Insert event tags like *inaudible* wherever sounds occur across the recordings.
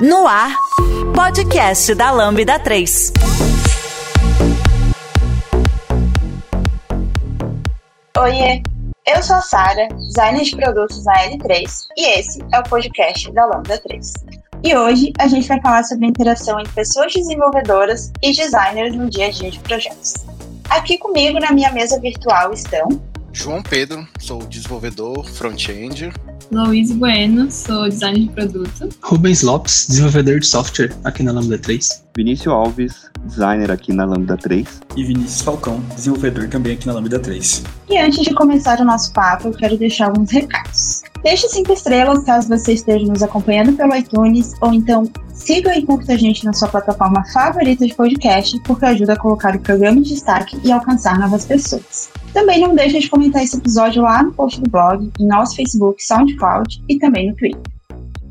No ar, podcast da Lambda 3. Oiê, eu sou a Sara, designer de produtos na L3, e esse é o podcast da Lambda 3. E hoje a gente vai falar sobre a interação entre pessoas desenvolvedoras e designers no dia a dia de projetos. Aqui comigo na minha mesa virtual estão João Pedro, sou desenvolvedor front-end. Luiz Bueno, sou designer de produto. Rubens Lopes, desenvolvedor de software aqui na Lambda 3. Vinícius Alves, designer aqui na Lambda 3. E Vinícius Falcão, desenvolvedor também aqui na Lambda 3. E antes de começar o nosso papo, eu quero deixar alguns recados. Deixe cinco estrelas caso você esteja nos acompanhando pelo iTunes, ou então siga e curta a gente na sua plataforma favorita de podcast, porque ajuda a colocar o programa em destaque e alcançar novas pessoas. Também não deixe de comentar esse episódio lá no post do blog, em nosso Facebook, SoundCloud e também no Twitter.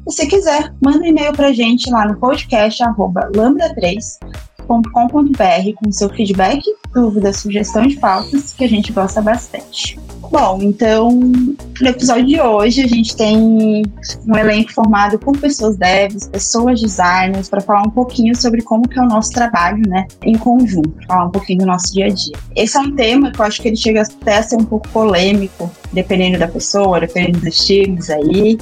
E se quiser, manda um e-mail pra gente lá no podcast lambda3.com.br com seu feedback, dúvidas, sugestão de pautas, que a gente gosta bastante. Bom, então, no episódio de hoje a gente tem um elenco formado por pessoas devs, pessoas designers, para falar um pouquinho sobre como que é o nosso trabalho, né, em conjunto, falar um pouquinho do nosso dia a dia. Esse é um tema que eu acho que ele chega até a ser um pouco polêmico, dependendo da pessoa, dependendo dos times aí,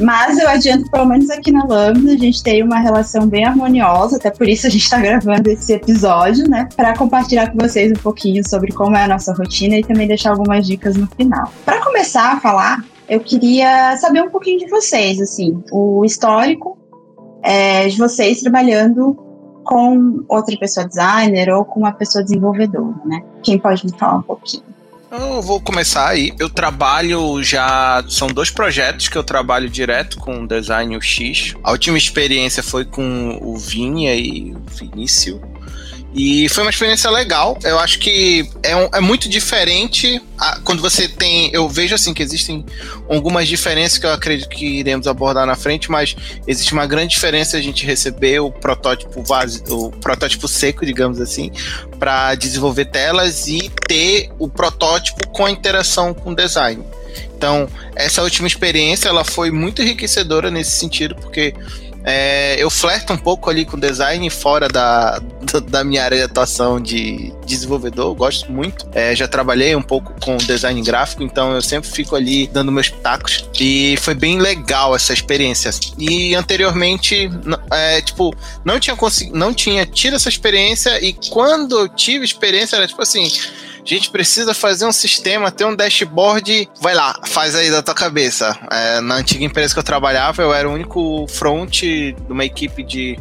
mas eu adianto, pelo menos aqui na Lambda, a gente tem uma relação bem harmoniosa, até por isso a gente está gravando esse episódio, né? Para compartilhar com vocês um pouquinho sobre como é a nossa rotina e também deixar algumas dicas no final. Para começar a falar, eu queria saber um pouquinho de vocês, assim, o histórico é, de vocês trabalhando com outra pessoa designer ou com uma pessoa desenvolvedora, né? Quem pode me falar um pouquinho? Eu vou começar aí. Eu trabalho já. São dois projetos que eu trabalho direto com o Design UX. A última experiência foi com o Vinha e o Vinícius. E foi uma experiência legal. Eu acho que é, um, é muito diferente a, quando você tem. Eu vejo assim que existem algumas diferenças que eu acredito que iremos abordar na frente, mas existe uma grande diferença a gente receber o protótipo vazio, o protótipo seco, digamos assim, para desenvolver telas e ter o protótipo com a interação com o design. Então, essa última experiência ela foi muito enriquecedora nesse sentido, porque é, eu flerto um pouco ali com design fora da, da minha área de atuação de desenvolvedor, eu gosto muito. É, já trabalhei um pouco com design gráfico, então eu sempre fico ali dando meus pitacos. E foi bem legal essa experiência. E anteriormente, é, tipo, não tinha não tinha tido essa experiência, e quando eu tive experiência, era tipo assim a gente precisa fazer um sistema, ter um dashboard, vai lá, faz aí da tua cabeça. É, na antiga empresa que eu trabalhava, eu era o único front de uma equipe de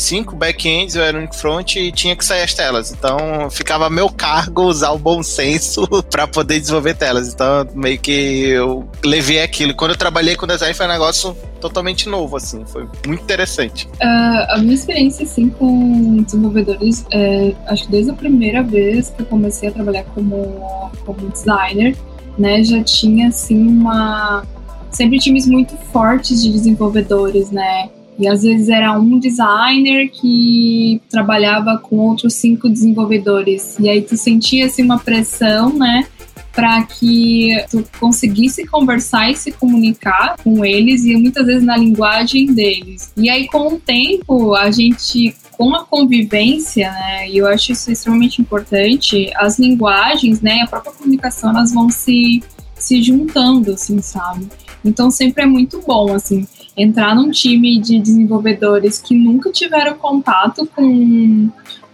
cinco backends, eu era o único front e tinha que sair as telas. Então ficava a meu cargo usar o bom senso *laughs* para poder desenvolver telas. Então meio que eu levei aquilo. Quando eu trabalhei com design foi um negócio totalmente novo, assim, foi muito interessante. Uh, a minha experiência, assim, com desenvolvedores, é, acho que desde a primeira vez que eu comecei a trabalhar como, como designer, né, já tinha, assim, uma... Sempre times muito fortes de desenvolvedores, né, e às vezes era um designer que trabalhava com outros cinco desenvolvedores. E aí tu sentia assim, uma pressão, né? Para que tu conseguisse conversar e se comunicar com eles e muitas vezes na linguagem deles. E aí, com o tempo, a gente com a convivência, né, e eu acho isso extremamente importante, as linguagens, né, a própria comunicação, elas vão se, se juntando, assim, sabe? Então sempre é muito bom, assim entrar num time de desenvolvedores que nunca tiveram contato com,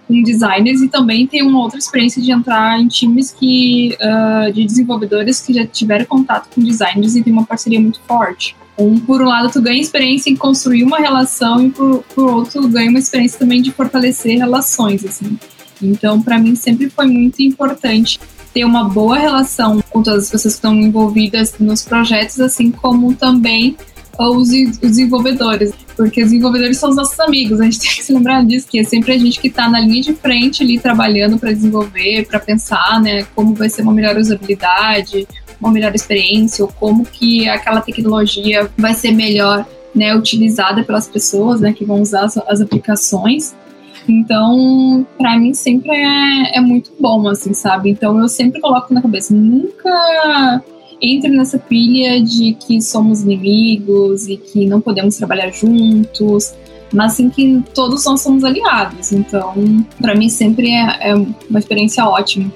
com designers e também ter uma outra experiência de entrar em times que, uh, de desenvolvedores que já tiveram contato com designers e tem uma parceria muito forte. Um, por um lado, tu ganha experiência em construir uma relação e por, por outro, ganha uma experiência também de fortalecer relações, assim. Então, para mim, sempre foi muito importante ter uma boa relação com todas as pessoas que estão envolvidas nos projetos, assim como também os, desenvolvedores, porque os desenvolvedores são os nossos amigos, a gente *laughs* tem que se lembrar disso, que é sempre a gente que está na linha de frente ali trabalhando para desenvolver, para pensar, né, como vai ser uma melhor usabilidade, uma melhor experiência, ou como que aquela tecnologia vai ser melhor, né, utilizada pelas pessoas, né, que vão usar as, as aplicações. Então, para mim sempre é, é muito bom, assim, sabe? Então eu sempre coloco na cabeça, nunca entra nessa pilha de que somos inimigos e que não podemos trabalhar juntos, mas sim que todos nós somos aliados. Então, para mim sempre é, é, uma experiência ótima.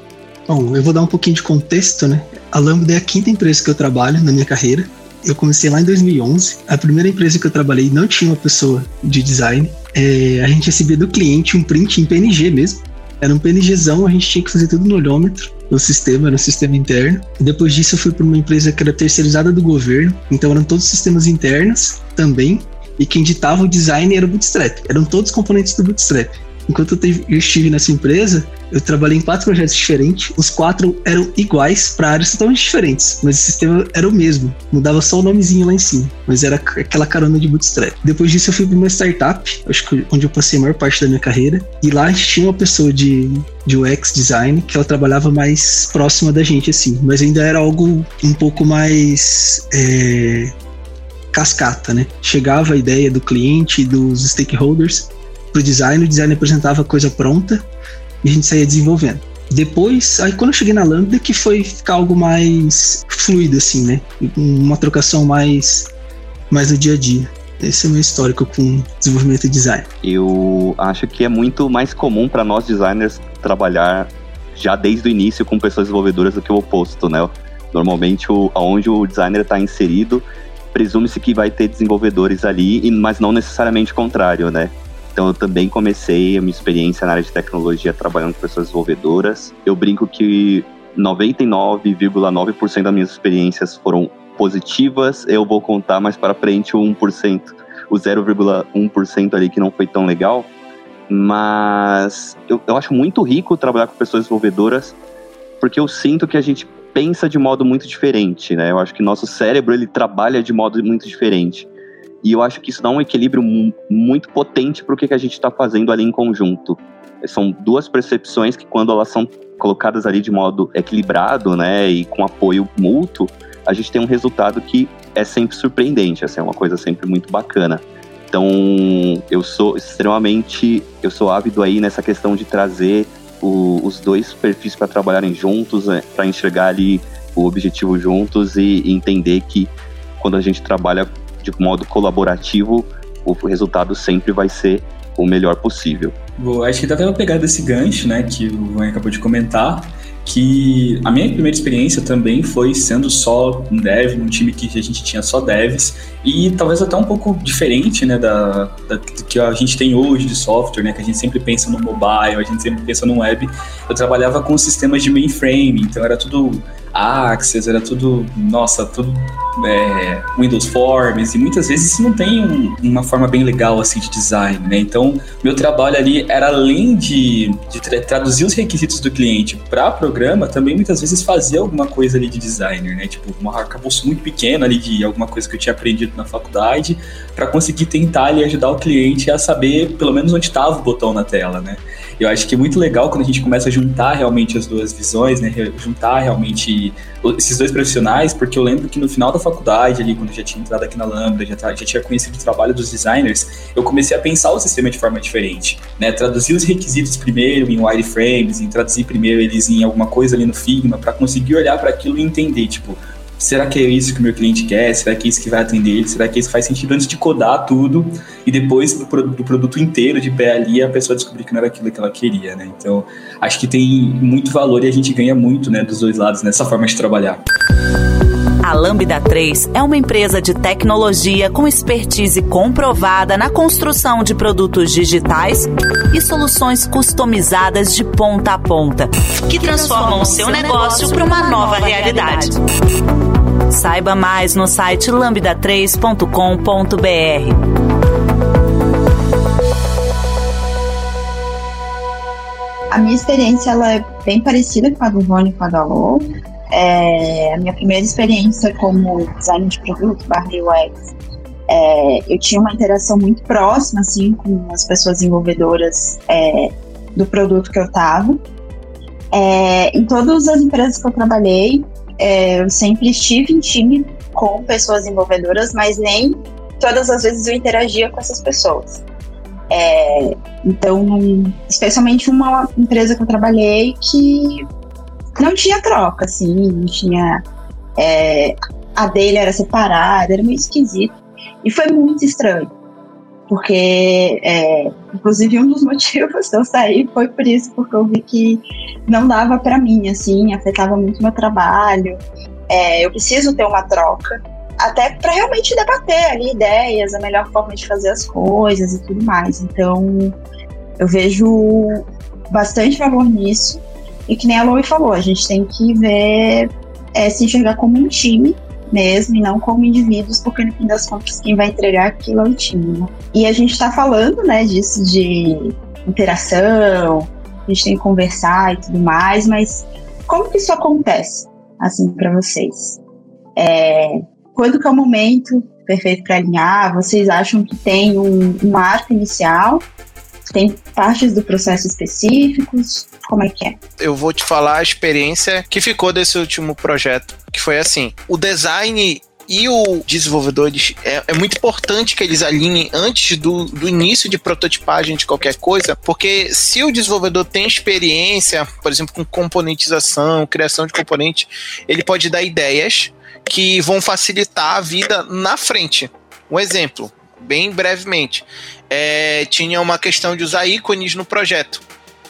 Bom, eu vou dar um pouquinho de contexto, né? A Lambda é a quinta empresa que eu trabalho na minha carreira. Eu comecei lá em 2011. A primeira empresa que eu trabalhei não tinha uma pessoa de design. É, a gente recebia do cliente um print em PNG mesmo. Era um PNGzão, a gente tinha que fazer tudo no olhômetro, no sistema, um sistema interno. Depois disso, eu fui para uma empresa que era terceirizada do governo, então eram todos sistemas internos também. E quem ditava o design era o Bootstrap, eram todos componentes do Bootstrap. Enquanto eu estive nessa empresa, eu trabalhei em quatro projetos diferentes. Os quatro eram iguais para áreas totalmente diferentes, mas o sistema era o mesmo. Mudava só o nomezinho lá em cima, mas era aquela carona de bootstrap. Depois disso, eu fui para uma startup, acho que onde eu passei a maior parte da minha carreira. E lá a gente tinha uma pessoa de, de UX design que ela trabalhava mais próxima da gente, assim, mas ainda era algo um pouco mais. É, cascata, né? Chegava a ideia do cliente, dos stakeholders, pro design, o design apresentava coisa pronta e a gente saía desenvolvendo. Depois, aí quando eu cheguei na Lambda, que foi ficar algo mais fluido, assim, né? Uma trocação mais, mais no dia a dia. Esse é o meu histórico com desenvolvimento e design. Eu acho que é muito mais comum para nós designers trabalhar já desde o início com pessoas desenvolvedoras do que o oposto, né? Normalmente, o, onde o designer está inserido, presume-se que vai ter desenvolvedores ali, mas não necessariamente o contrário, né? Então eu também comecei a minha experiência na área de tecnologia trabalhando com pessoas desenvolvedoras. Eu brinco que 99,9% das minhas experiências foram positivas. Eu vou contar mais para frente o 1%, o 0,1% ali que não foi tão legal. Mas eu, eu acho muito rico trabalhar com pessoas desenvolvedoras, porque eu sinto que a gente pensa de modo muito diferente, né? Eu acho que nosso cérebro ele trabalha de modo muito diferente. E eu acho que isso dá um equilíbrio muito potente para o que a gente está fazendo ali em conjunto. São duas percepções que, quando elas são colocadas ali de modo equilibrado, né, e com apoio mútuo, a gente tem um resultado que é sempre surpreendente. Essa é uma coisa sempre muito bacana. Então, eu sou extremamente, eu sou ávido aí nessa questão de trazer o, os dois perfis para trabalharem juntos, né, para enxergar ali o objetivo juntos e, e entender que quando a gente trabalha de modo colaborativo, o resultado sempre vai ser o melhor possível. Acho que dá até pegada desse gancho, né, que o Van acabou de comentar, que a minha primeira experiência também foi sendo só um dev, num time que a gente tinha só devs, e talvez até um pouco diferente, né, da, da que a gente tem hoje de software, né, que a gente sempre pensa no mobile, a gente sempre pensa no web. Eu trabalhava com sistemas de mainframe, então era tudo Access, era tudo, nossa, tudo é, Windows Forms, e muitas vezes não tem um, uma forma bem legal assim de design, né? Então, meu trabalho ali era além de, de tra traduzir os requisitos do cliente para programa, também muitas vezes fazia alguma coisa ali de designer, né? Tipo, um arcabouço muito pequeno ali de alguma coisa que eu tinha aprendido na faculdade, para conseguir tentar ali ajudar o cliente a saber pelo menos onde estava o botão na tela, né? Eu acho que é muito legal quando a gente começa a juntar realmente as duas visões, né? Juntar realmente esses dois profissionais, porque eu lembro que no final da faculdade, ali, quando eu já tinha entrado aqui na Lambda, já, já tinha conhecido o trabalho dos designers, eu comecei a pensar o sistema de forma diferente, né? Traduzir os requisitos primeiro em wireframes, em traduzir primeiro eles em alguma coisa ali no Figma, para conseguir olhar para aquilo e entender, tipo, será que é isso que o meu cliente quer? Será que é isso que vai atender ele? Será que isso faz sentido antes de codar tudo e depois do, do, produto inteiro de pé ali a pessoa descobrir que não era aquilo que ela queria, né? Então, acho que tem muito valor e a gente ganha muito, né, dos dois lados nessa forma de trabalhar. A Lambda 3 é uma empresa de tecnologia com expertise comprovada na construção de produtos digitais e soluções customizadas de ponta a ponta, que transformam o seu negócio para uma nova realidade. Saiba mais no site lambda3.com.br. A minha experiência ela é bem parecida com a do Rony e com a da Lô. É, a minha primeira experiência como designer de produto barra UX, é, eu tinha uma interação muito próxima assim com as pessoas desenvolvedoras é, do produto que eu estava. É, em todas as empresas que eu trabalhei, é, eu sempre estive em time com pessoas desenvolvedoras, mas nem todas as vezes eu interagia com essas pessoas. É, então, especialmente uma empresa que eu trabalhei que não tinha troca, assim, não tinha É, a dele era separada, era meio esquisito. E foi muito estranho. Porque, é, inclusive, um dos *laughs* motivos de eu sair foi por isso, porque eu vi que não dava para mim, assim, afetava muito meu trabalho. É, eu preciso ter uma troca, até para realmente debater ali ideias, a melhor forma de fazer as coisas e tudo mais. Então, eu vejo bastante valor nisso. E que nem a Loi falou, a gente tem que ver, é, se enxergar como um time mesmo e não como indivíduos, porque no fim das contas quem vai entregar aquilo é o time. Né? E a gente está falando, né, disso de interação, a gente tem que conversar e tudo mais, mas como que isso acontece, assim, para vocês? É, quando que é o momento perfeito para alinhar? Vocês acham que tem um, um marco inicial? Tem partes do processo específicos? Como é que é? Eu vou te falar a experiência que ficou desse último projeto, que foi assim: o design e o desenvolvedor é, é, muito importante que eles alinhem antes do, do, início de prototipagem de qualquer coisa, porque se o desenvolvedor tem experiência, por exemplo, com componentização, criação de componente, ele pode dar ideias que vão facilitar a vida na frente. Um exemplo, bem brevemente, é, tinha uma questão de usar ícones no projeto.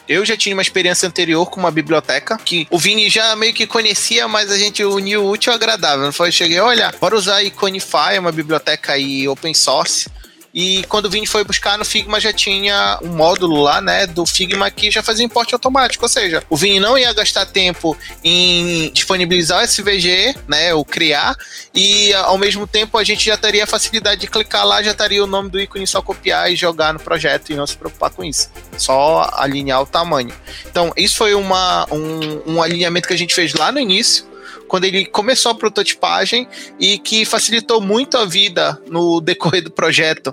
Eu já tinha uma experiência anterior com uma biblioteca que o Vini já meio que conhecia, mas a gente uniu o útil ao agradável. Foi, cheguei, olha, bora usar Iconify, uma biblioteca aí open source e quando o Vini foi buscar no Figma já tinha um módulo lá, né, do Figma que já fazia importe automático, ou seja, o Vini não ia gastar tempo em disponibilizar o SVG, né, ou criar, e ao mesmo tempo a gente já teria a facilidade de clicar lá, já estaria o nome do ícone só copiar e jogar no projeto e não se preocupar com isso, só alinhar o tamanho. Então, isso foi uma, um, um alinhamento que a gente fez lá no início, quando ele começou a prototipagem e que facilitou muito a vida no *laughs* decorrer do projeto.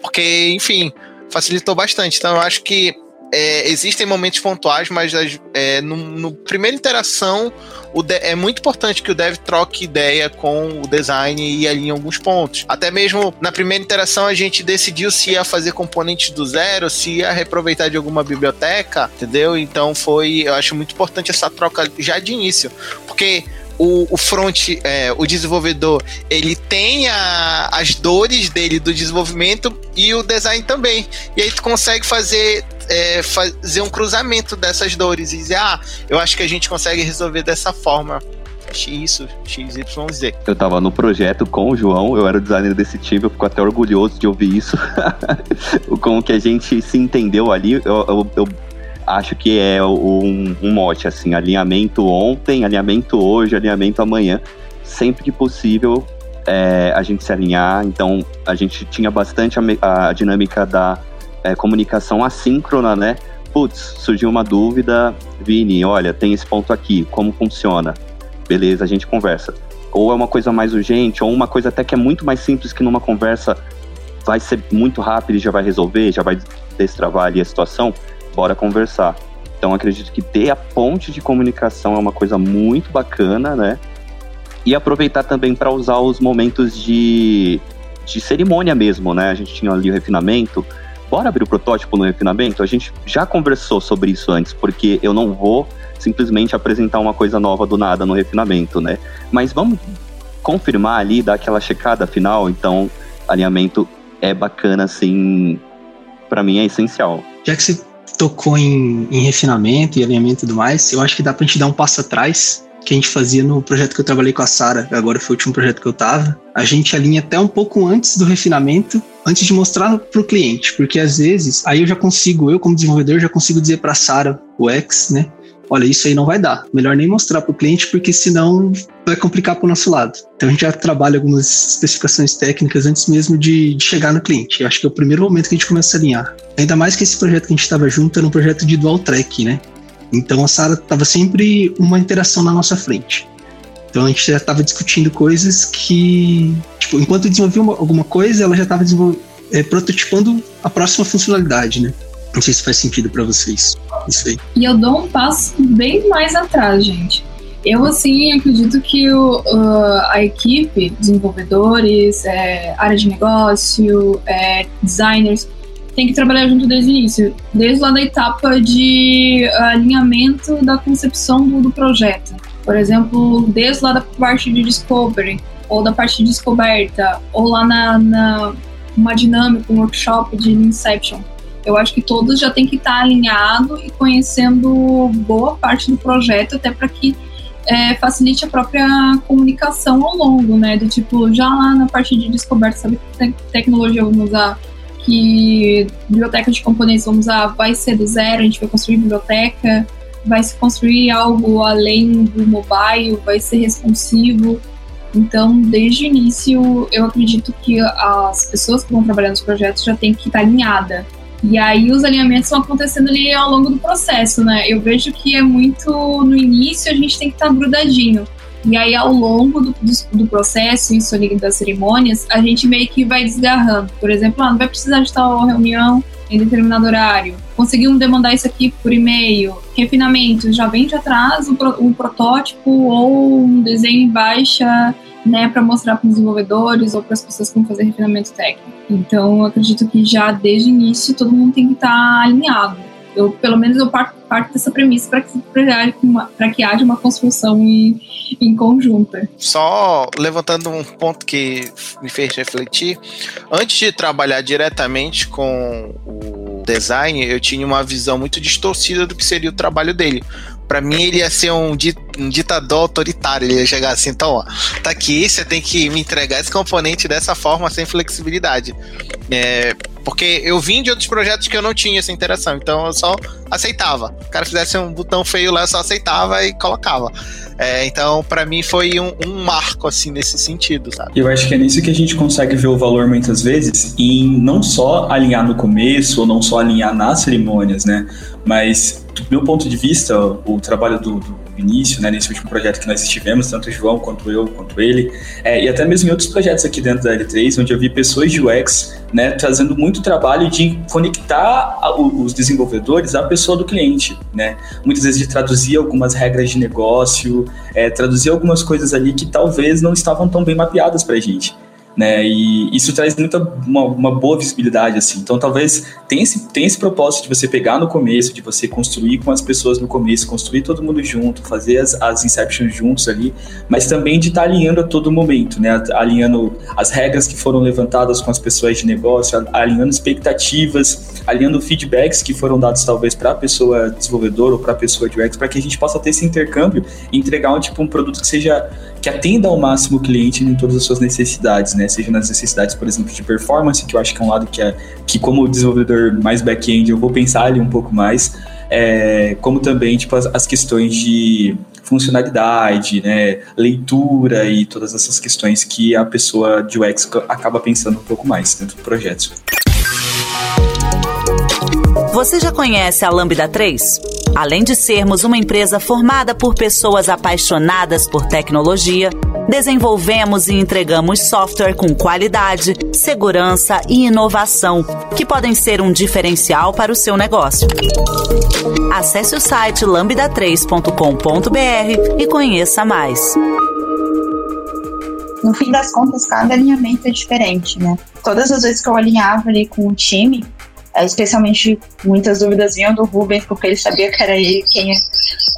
Porque, enfim, facilitou bastante. Então eu acho que é, existem momentos pontuais, mas é, no, no, primeira interação de, é muito importante que o dev troque ideia com o design e alinhe alguns pontos. Até mesmo na primeira interação a gente decidiu se ia fazer componentes do zero, se ia reaproveitar de alguma biblioteca, entendeu? Então foi, eu acho muito importante essa troca já de início, porque o, o front, é, o desenvolvedor, ele tem a, as dores dele do desenvolvimento e o design também. E aí tu consegue fazer, é, fazer um cruzamento dessas dores e dizer, ah, eu acho que a gente consegue resolver dessa forma. Isso, XYZ. Eu tava no projeto com o João, eu era o designer desse time, eu fico até orgulhoso de ouvir isso. *laughs* Como que a gente se entendeu ali. Eu, eu, eu acho que é um, um mote, assim, alinhamento ontem, alinhamento hoje, alinhamento amanhã. Sempre que possível, é, a gente se alinhar. Então, a gente tinha bastante a, a dinâmica da é, comunicação assíncrona, né? Putz, surgiu uma dúvida, Vini, olha, tem esse ponto aqui, como funciona? Beleza, a gente conversa. Ou é uma coisa mais urgente, ou uma coisa até que é muito mais simples que numa conversa vai ser muito rápido e já vai resolver, já vai destravar ali a situação bora conversar. Então acredito que ter a ponte de comunicação é uma coisa muito bacana, né? E aproveitar também para usar os momentos de, de cerimônia mesmo, né? A gente tinha ali o refinamento. Bora abrir o protótipo no refinamento? A gente já conversou sobre isso antes, porque eu não vou simplesmente apresentar uma coisa nova do nada no refinamento, né? Mas vamos confirmar ali, dar aquela checada final. Então, alinhamento é bacana, assim, para mim é essencial. Já que você tocou em, em refinamento e alinhamento e tudo mais, eu acho que dá pra gente dar um passo atrás que a gente fazia no projeto que eu trabalhei com a Sara, agora foi o último projeto que eu tava. A gente alinha até um pouco antes do refinamento, antes de mostrar para o cliente, porque às vezes aí eu já consigo, eu como desenvolvedor já consigo dizer para Sara, o X, né, olha, isso aí não vai dar. Melhor nem mostrar para o cliente, porque senão vai complicar para o nosso lado. Então a gente já trabalha algumas especificações técnicas antes mesmo de, de chegar no cliente. Eu acho que é o primeiro momento que a gente começa a alinhar. Ainda mais que esse projeto que a gente estava junto era um projeto de dual track, né? Então a Sara estava sempre uma interação na nossa frente. Então a gente já estava discutindo coisas que, tipo, enquanto desenvolvia uma, alguma coisa, ela já estava é, prototipando a próxima funcionalidade, né? Não sei se faz sentido para vocês. Isso aí. E eu dou um passo bem mais atrás, gente. Eu, assim, acredito que o, uh, a equipe, desenvolvedores, é, área de negócio, é, designers, tem que trabalhar junto desde o início, desde lá da etapa de alinhamento da concepção do, do projeto. Por exemplo, desde lá da parte de discovery, ou da parte de descoberta, ou lá na, na uma dinâmica, um workshop de Inception. Eu acho que todos já tem que estar alinhado e conhecendo boa parte do projeto, até para que é, facilite a própria comunicação ao longo, né? Do tipo, já lá na parte de descoberta, sabe que te tecnologia vamos usar, que biblioteca de componentes vamos usar, vai ser do zero, a gente vai construir biblioteca, vai se construir algo além do mobile, vai ser responsivo. Então, desde o início, eu acredito que as pessoas que vão trabalhar nos projetos já têm que estar alinhada. E aí os alinhamentos vão acontecendo ali ao longo do processo, né? Eu vejo que é muito no início a gente tem que estar grudadinho. E aí, ao longo do, do, do, processo, isso ali das cerimônias, a gente meio que vai desgarrando. Por exemplo, ah, não vai precisar de tal reunião em determinado horário. Conseguimos demandar isso aqui por e-mail. Refinamento, já vem de atrás o protótipo ou um desenho em baixa né, para mostrar para os desenvolvedores ou para as pessoas que vão fazer refinamento técnico. Então, eu acredito que já desde o início todo mundo tem que estar tá alinhado. Eu, pelo menos, eu parto, parto dessa premissa para que, que haja uma construção em, em conjunta. Só levantando um ponto que me fez refletir, antes de trabalhar diretamente com o design, eu tinha uma visão muito distorcida do que seria o trabalho dele Pra mim, ele ia ser um, ditador autoritário. Ele ia chegar assim: então, ó, tá aqui, você tem que me entregar esse componente dessa forma, sem flexibilidade. É, porque eu vim de outros projetos que eu não tinha essa interação, então eu só aceitava. O cara fizesse um botão feio lá, eu só aceitava e colocava. É, então, para mim, foi um, um, marco, assim, nesse sentido, sabe? Eu acho que é nisso que a gente consegue ver o valor, muitas vezes, em não só alinhar no começo, ou não só alinhar nas cerimônias, né? Mas, do meu ponto de vista, o trabalho do, do início, né, nesse último projeto que nós estivemos, tanto o João quanto eu, quanto ele, é, e até mesmo em outros projetos aqui dentro da L3, onde eu vi pessoas de UX né, trazendo muito trabalho de conectar a, os desenvolvedores à pessoa do cliente, né? Muitas vezes de traduzir algumas regras de negócio, é, traduzir algumas coisas ali que talvez não estavam tão bem mapeadas para a gente né? E isso traz muita uma, uma, boa visibilidade assim. Então talvez tenha esse, tenha esse propósito de você pegar no começo, de você construir com as pessoas no começo, construir todo mundo junto, fazer as, as inceptions juntos ali, mas também de estar tá alinhando a todo momento, né? Alinhando as regras que foram levantadas com as pessoas de negócio, alinhando expectativas, alinhando feedbacks que foram dados talvez para a pessoa desenvolvedora ou para a pessoa de UX, para que a gente possa ter esse intercâmbio e entregar um tipo um produto que seja que atenda ao máximo o cliente em todas as suas necessidades, né? Seja nas necessidades, por exemplo, de performance, que eu acho que é um lado que, é, que como desenvolvedor mais back-end, eu vou pensar ali um pouco mais, é, como também tipo, as, as questões de funcionalidade, né, leitura e todas essas questões que a pessoa de UX acaba pensando um pouco mais dentro do projeto. Você já conhece a Lambda 3? Além de sermos uma empresa formada por pessoas apaixonadas por tecnologia, desenvolvemos e entregamos software com qualidade, segurança e inovação, que podem ser um diferencial para o seu negócio. Acesse o site lambda3.com.br e conheça mais. No fim das contas, cada alinhamento é diferente, né? Todas as vezes que eu alinhava ali com o time, especialmente muitas dúvidas vinham do Rubens, porque ele sabia que era ele quem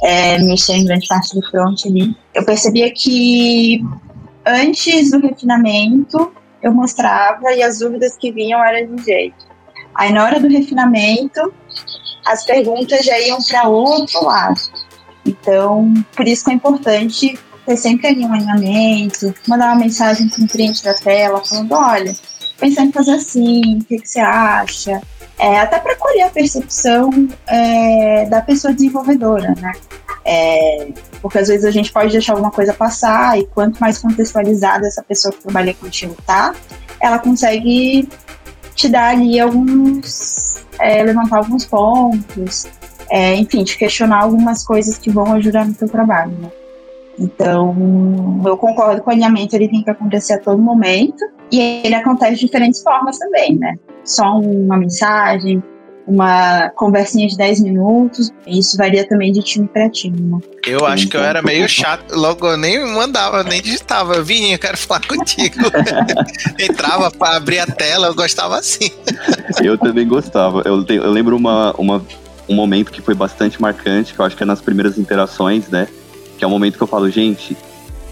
é, mexia em grande parte do front ali. Eu percebia que antes do refinamento eu mostrava e as dúvidas que vinham eram de jeito. Aí na hora do refinamento as perguntas já iam para outro lado. Então, por isso que é importante ter sempre ali um alinhamento, mandar uma mensagem para o cliente da tela falando, olha, pensando em fazer assim, o que, que você acha? É, até para colher a percepção é, da pessoa desenvolvedora, né? É, porque às vezes a gente pode deixar alguma coisa passar e quanto mais contextualizada essa pessoa que trabalha contigo tá, ela consegue te dar ali alguns, é, levantar alguns pontos, é, enfim, te questionar algumas coisas que vão ajudar no teu trabalho, né? Então, eu concordo que o alinhamento ele tem que acontecer a todo momento e ele acontece de diferentes formas também, né? Só uma mensagem, uma conversinha de 10 minutos, isso varia também de time para time, né? Eu acho que eu era meio chato, logo eu nem mandava, nem digitava. Vinha, eu quero falar *laughs* contigo. *laughs* Entrava para abrir a tela, eu gostava assim. eu também gostava. Eu, eu lembro uma, uma, um momento que foi bastante marcante, que eu acho que é nas primeiras interações, né? que é o momento que eu falo, gente,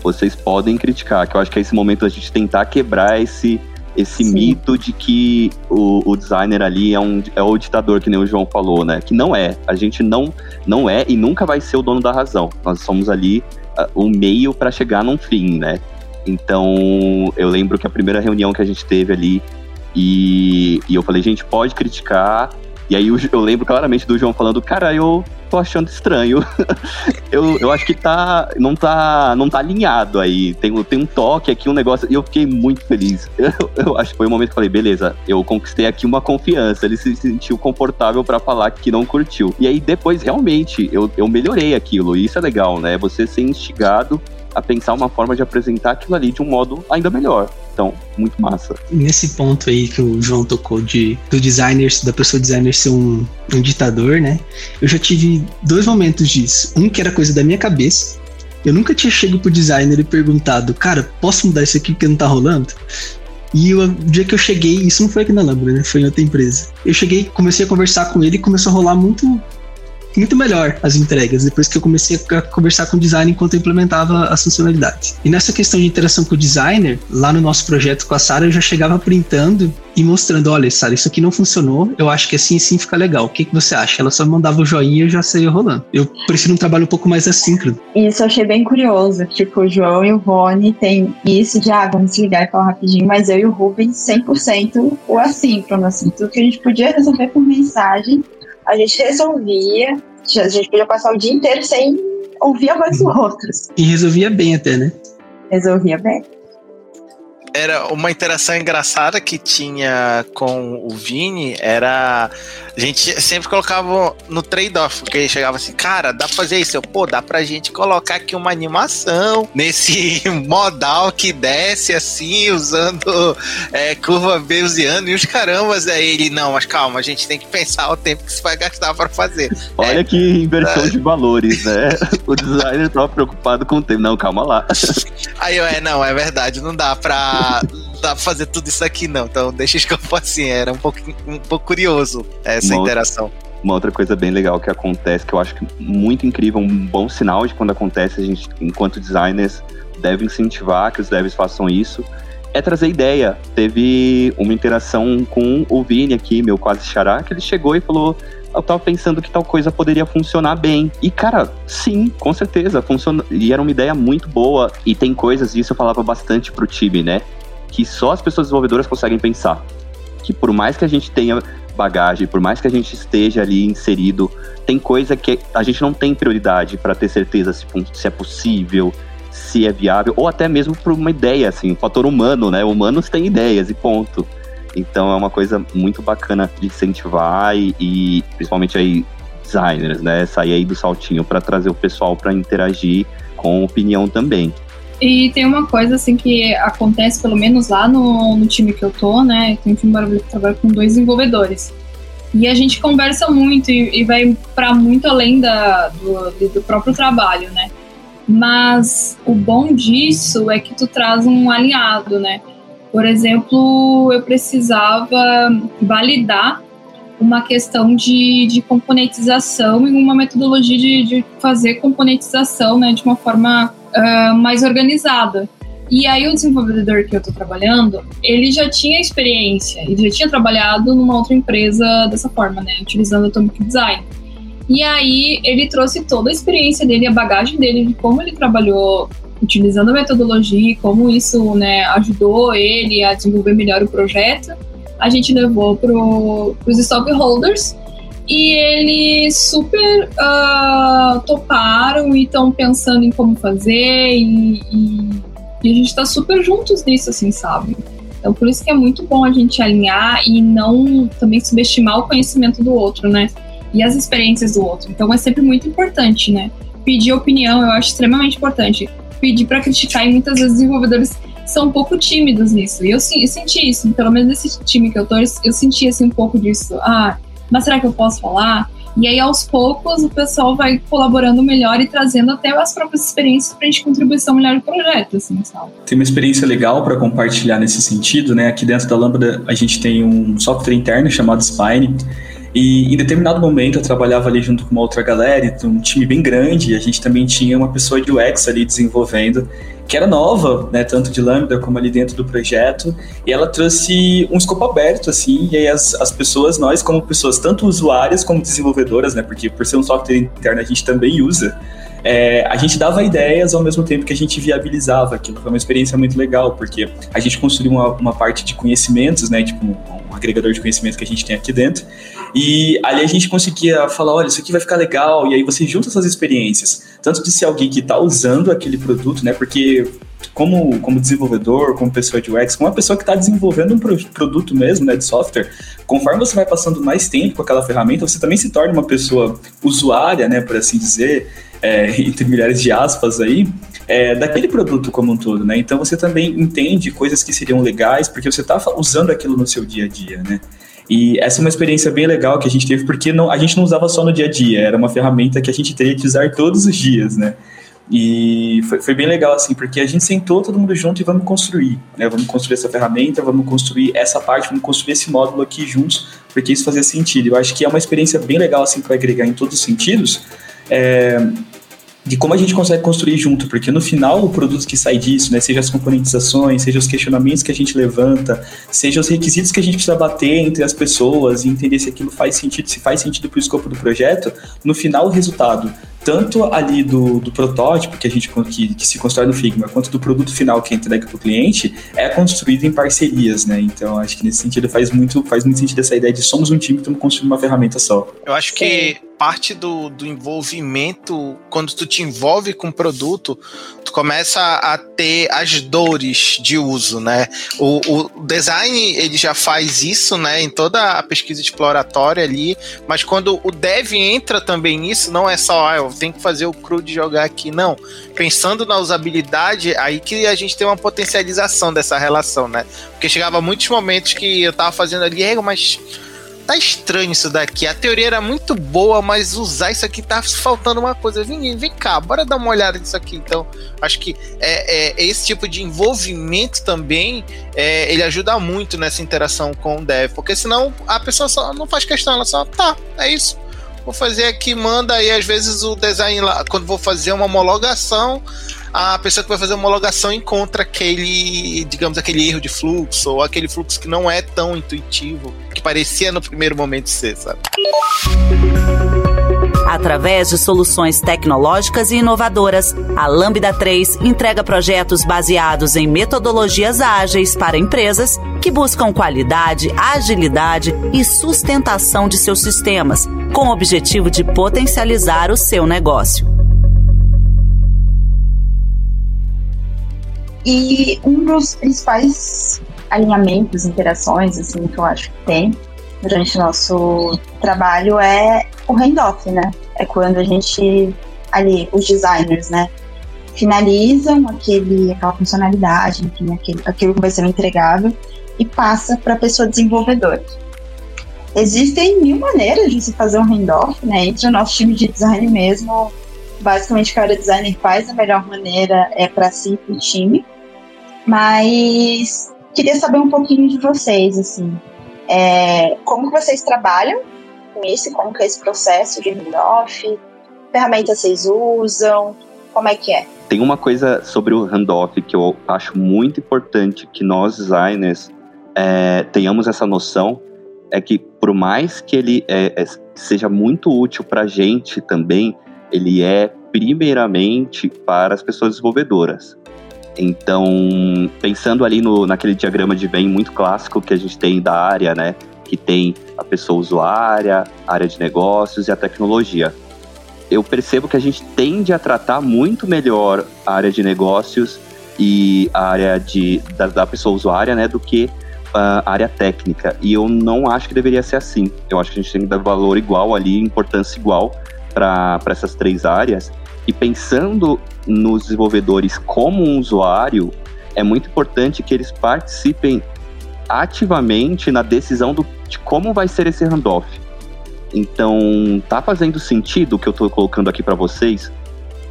vocês podem criticar, que eu acho que é esse momento a gente tentar quebrar esse esse Sim. mito de que o, o, designer ali é, um, é o ditador, que nem o João falou, né? Que não é. A gente não, não é e nunca vai ser o dono da razão. Nós somos ali uh, o meio para chegar num fim, né? Então, eu lembro que a primeira reunião que a gente teve ali, e, e eu falei, gente, pode criticar, e aí eu, eu, lembro claramente do João falando, cara, eu tô achando estranho. *laughs* eu, eu acho que tá. Não tá. Não tá alinhado aí. Tem, tem um toque aqui, um negócio. E eu fiquei muito feliz. *laughs* Eu, eu acho que foi o momento que eu falei, beleza, eu conquistei aqui uma confiança. Ele se sentiu confortável para falar que não curtiu. E aí depois, realmente, eu, eu melhorei aquilo. E isso é legal, né? Você ser instigado a pensar uma forma de apresentar aquilo ali de um modo ainda melhor. Então, muito massa. Nesse ponto aí que o João tocou de do designer, da pessoa designer ser um, um ditador, né? Eu já tive dois momentos disso. Um que era coisa da minha cabeça. Eu nunca tinha chegado pro designer e perguntado, cara, posso mudar isso aqui porque não tá rolando? E o dia que eu cheguei, isso não foi aqui na Lambda, né? Foi em outra empresa. Eu cheguei, comecei a conversar com ele e começou a rolar muito muito melhor as entregas, depois que eu comecei a conversar com o designer enquanto eu implementava as funcionalidades. E nessa questão de interação com o designer, lá no nosso projeto com a Sara, eu já chegava printando e mostrando, olha, Sara, isso aqui não funcionou, eu acho que assim sim fica legal. O que, que você acha? Ela só mandava o joinha e já saía rolando. Eu prefiro um trabalho um pouco mais assíncrono. Isso eu achei bem curioso. Tipo, o João e o Rony tem isso de, ah, vamos ligar e falar rapidinho, mas eu e o Rubens 100% o assíncrono, assim. Tudo que a gente podia resolver por mensagem, a gente resolvia, a gente podia passar o dia inteiro sem ouvir a voz dos outros. E resolvia bem até, né? Resolvia bem era uma interação engraçada que tinha com o Vini era a gente sempre colocava no trade-off, porque ele chegava assim, cara, dá pra fazer isso? Eu, pô, dá pra gente colocar aqui uma animação nesse *laughs* modal que desce assim, usando é, curva Bayesiana e os carambas. Aí ele, não, mas calma, a gente tem que pensar o tempo que você vai gastar pra fazer. Olha é, que inversão é. de valores, né? *laughs* O designer tava preocupado com o tempo. Não, calma lá. Aí eu, é, não, é verdade, não dá pra dá pra fazer tudo isso aqui, não. Então deixa eu for assim, era um pouco, um pouco curioso essa uma interação. Outra, uma outra coisa bem legal que acontece, que eu acho que muito incrível, um bom sinal de quando acontece, a gente, enquanto designers, deve incentivar que os devs façam isso, é trazer ideia. Teve uma interação com o Vini aqui, meu quase xará, que ele chegou e falou: eu tava pensando que tal coisa poderia funcionar bem. E, cara, sim, com certeza, funciona. E era uma ideia muito boa. E tem coisas, isso eu falava bastante pro time, né? Que só as pessoas desenvolvedoras conseguem pensar. Que por mais que a gente tenha bagagem, por mais que a gente esteja ali inserido, tem coisa que a gente não tem prioridade para ter certeza se, se é possível, se é viável, ou até mesmo por uma ideia, assim, um fator humano, né? Humanos têm ideias e ponto. Então é uma coisa muito bacana de incentivar e, e principalmente aí designers, né, sair aí do saltinho para trazer o pessoal para interagir com opinião também. E tem uma coisa assim que acontece, pelo menos lá no, no time que eu tô, né? Tem um time maravilhoso que trabalha com dois desenvolvedores. E a gente conversa muito e, e vai para muito além da, do, do próprio trabalho, né? Mas o bom disso é que tu traz um aliado, né? Por exemplo, eu precisava validar uma questão de, de componentização e uma metodologia de, de fazer componentização né, de uma forma uh, mais organizada. E aí o desenvolvedor que eu estou trabalhando, ele já tinha experiência, ele já tinha trabalhado numa outra empresa dessa forma, né, utilizando Atomic Design. E aí ele trouxe toda a experiência dele, a bagagem dele de como ele trabalhou utilizando a metodologia e como isso né, ajudou ele a desenvolver melhor o projeto, a gente levou para os stakeholders e eles super uh, toparam e estão pensando em como fazer e, e, e a gente está super juntos nisso, assim, sabe? Então, por isso que é muito bom a gente alinhar e não também subestimar o conhecimento do outro, né? E as experiências do outro. Então, é sempre muito importante, né? Pedir opinião eu acho extremamente importante pedir para criticar e muitas vezes os desenvolvedores são um pouco tímidos nisso. E eu, eu senti isso, pelo menos nesse time que eu tô, eu senti assim um pouco disso. Ah, mas será que eu posso falar? E aí, aos poucos, o pessoal vai colaborando melhor e trazendo até as próprias experiências para a gente contribuição melhor no projeto, assim, sabe? Tem uma experiência legal para compartilhar nesse sentido, né? Aqui dentro da Lambda, a gente tem um software interno chamado Spine, E em determinado momento eu trabalhava ali junto com uma outra galera, um time bem grande, e a gente também tinha uma pessoa de UX ali desenvolvendo, que era nova, né, tanto de Lambda como ali dentro do projeto, e ela trouxe um escopo aberto, assim, e aí as, as pessoas, nós como pessoas, tanto usuárias como desenvolvedoras, né, porque por ser um software interno a gente também usa, é, a gente dava ideias ao mesmo tempo que a gente viabilizava aquilo. Foi uma experiência muito legal, porque a gente construiu uma, uma parte de conhecimentos, né? Tipo, agregador de conhecimento que a gente tem aqui dentro. E ali a gente conseguia falar, olha, isso aqui vai ficar legal, e aí você junta essas experiências, tanto de ser alguém que está usando aquele produto, né? Porque como, como desenvolvedor, como pessoa de UX, como uma pessoa que está desenvolvendo um produto mesmo, né, de software, conforme você vai passando mais tempo com aquela ferramenta, você também se torna uma pessoa usuária, né, por assim dizer, é, *laughs* entre milhares de aspas aí, é, daquele produto como um todo, né? Então você também entende coisas que seriam legais porque você está usando aquilo no seu dia a dia, né? E essa é uma experiência bem legal que a gente teve porque não, a gente não usava só no dia a dia, era uma ferramenta que a gente teria que usar todos os dias, né? E foi, foi, bem legal, assim, porque a gente sentou todo mundo junto e vamos construir, né? Vamos construir essa ferramenta, vamos construir essa parte, vamos construir esse módulo aqui juntos, porque isso fazia sentido. Eu acho que é uma experiência bem legal, assim, para agregar em todos os sentidos. É, de como a gente consegue construir junto, porque no final o produto que sai disso, né, seja as componentizações, seja os questionamentos que a gente levanta, seja os requisitos que a gente precisa bater entre as pessoas e entender se aquilo faz sentido, se faz sentido para o escopo do projeto, no final o resultado tanto ali do, do protótipo que a gente que, que, se constrói no Figma, quanto do produto final que é entrega para o cliente, é construído em parcerias, né? Então acho que nesse sentido faz muito, faz muito sentido essa ideia de somos um time que estamos construindo uma ferramenta só. Eu acho que parte do, do envolvimento, quando tu te envolve com o produto, tu começa a ter as dores de uso, né? O, o design, ele já faz isso, né, em toda a pesquisa exploratória ali, mas quando o dev entra também nisso, não é só, ah, eu tenho que fazer o cru de jogar aqui, não. Pensando na usabilidade, aí que a gente tem uma potencialização dessa relação, né? Porque chegava muitos momentos que eu tava fazendo ali, mas tá estranho isso daqui. A teoria era muito boa, mas usar isso aqui tá faltando uma coisa. Vem, vem cá, bora dar uma olhada nisso aqui. Então, acho que é, é esse tipo de envolvimento também é, ele ajuda muito nessa interação com o dev, porque senão a pessoa só não faz questão, ela só tá, é isso. Vou fazer aqui, manda aí, às vezes o design lá, quando vou fazer uma homologação, a pessoa que vai fazer a homologação encontra aquele, digamos, aquele erro de fluxo, ou aquele fluxo que não é tão intuitivo, que parecia no primeiro momento ser, sabe? Através de soluções tecnológicas e inovadoras, a Lambda 3 entrega projetos baseados em metodologias ágeis para empresas que buscam qualidade, agilidade e sustentação de seus sistemas, com o objetivo de potencializar o seu negócio. E um dos principais alinhamentos, interações, assim, que eu acho que tem durante nosso trabalho é o handoff, né? É quando a gente, ali, os designers, né, finalizam aquele, aquela funcionalidade, enfim, aquele, aquilo que vai ser entregável e passa para a pessoa desenvolvedora. Existem mil maneiras de se fazer um handoff, né? Entre o nosso time de design mesmo, basicamente cada designer faz da melhor maneira é para si e para o time. Mas queria saber um pouquinho de vocês, assim. É, como que vocês trabalham com isso? Como que é esse processo de handoff? Ferramentas vocês usam? Como é que é? Tem uma coisa sobre o handoff que eu acho muito importante que nós designers é, tenhamos essa noção, é que por mais que ele é, é, seja muito útil para a gente também, ele é primeiramente para as pessoas desenvolvedoras. Então, pensando ali no, naquele diagrama de Venn muito clássico que a gente tem da área, né? Que tem a pessoa usuária, a área de negócios e a tecnologia. Eu percebo que a gente tende a tratar muito melhor a área de negócios e a área de, da, da pessoa usuária, né? Do que a área técnica. E eu não acho que deveria ser assim. Eu acho que a gente tem que dar valor igual ali, importância igual para essas três áreas. E pensando nos desenvolvedores como um usuário, é muito importante que eles participem ativamente na decisão do, de como vai ser esse handoff. Então, tá fazendo sentido o que eu estou colocando aqui para vocês?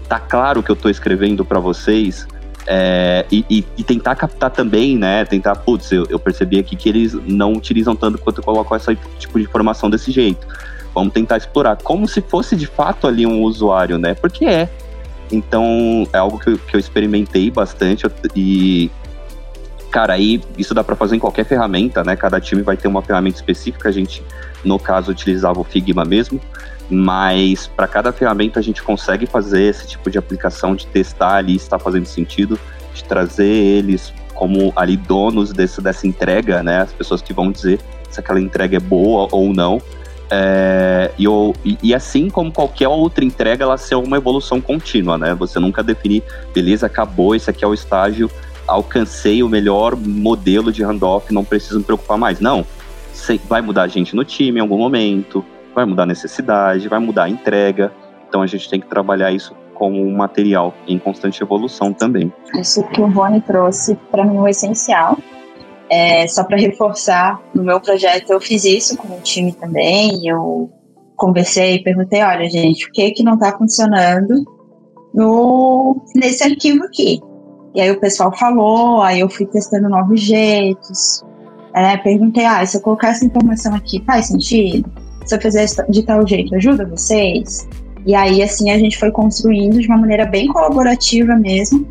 Tá claro o que eu estou escrevendo para vocês? É, e, e, e, tentar captar também, né? Tentar, putz, eu, eu, percebi aqui que eles não utilizam tanto quanto colocam esse tipo de informação desse jeito. Vamos tentar explorar como se fosse de fato ali um usuário, né? Porque é. Então, é algo que eu, que eu experimentei bastante e, cara, aí isso dá para fazer em qualquer ferramenta, né? Cada time vai ter uma ferramenta específica. A gente, no caso, utilizava o Figma mesmo mas para cada ferramenta a gente consegue fazer esse tipo de aplicação de testar ali está fazendo sentido, de trazer eles como ali donos desse, dessa entrega, né? As pessoas que vão dizer se aquela entrega é boa ou não. É, e, e, e, assim como qualquer outra entrega, ela ser uma evolução contínua, né? Você nunca definir, beleza, acabou, esse aqui é o estágio, alcancei o melhor modelo de handoff, não preciso me preocupar mais. Não, vai mudar a gente no time em algum momento, vai mudar a necessidade, vai mudar a entrega. Então a gente tem que trabalhar isso como um material em constante evolução também. Isso que o Rony trouxe para mim o essencial. É, só para reforçar, no meu projeto eu fiz isso com o time também. Eu conversei, perguntei, olha gente, o que que não está funcionando no nesse arquivo aqui? E aí o pessoal falou, aí eu fui testando novos jeitos. É, perguntei, ah, se eu colocar essa informação aqui, faz sentido? se eu fizer de tal jeito, ajuda vocês? E aí, assim, a gente foi construindo de uma maneira bem colaborativa mesmo,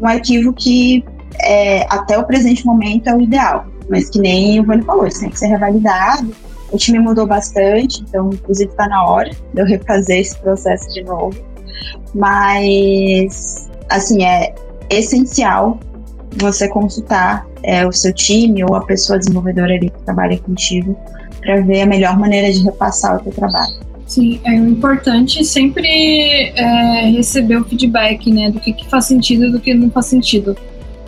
um arquivo que é, até o presente momento é o ideal, mas que nem o Vani falou, isso tem que ser revalidado. O time mudou bastante, então, inclusive, está na hora de eu refazer esse processo de novo. Mas, assim, é essencial você consultar é, o seu time ou a pessoa desenvolvedora ali que trabalha contigo para ver a melhor maneira de repassar o teu trabalho. Sim, é importante sempre é, receber o feedback, né, do que, que faz sentido e do que não faz sentido.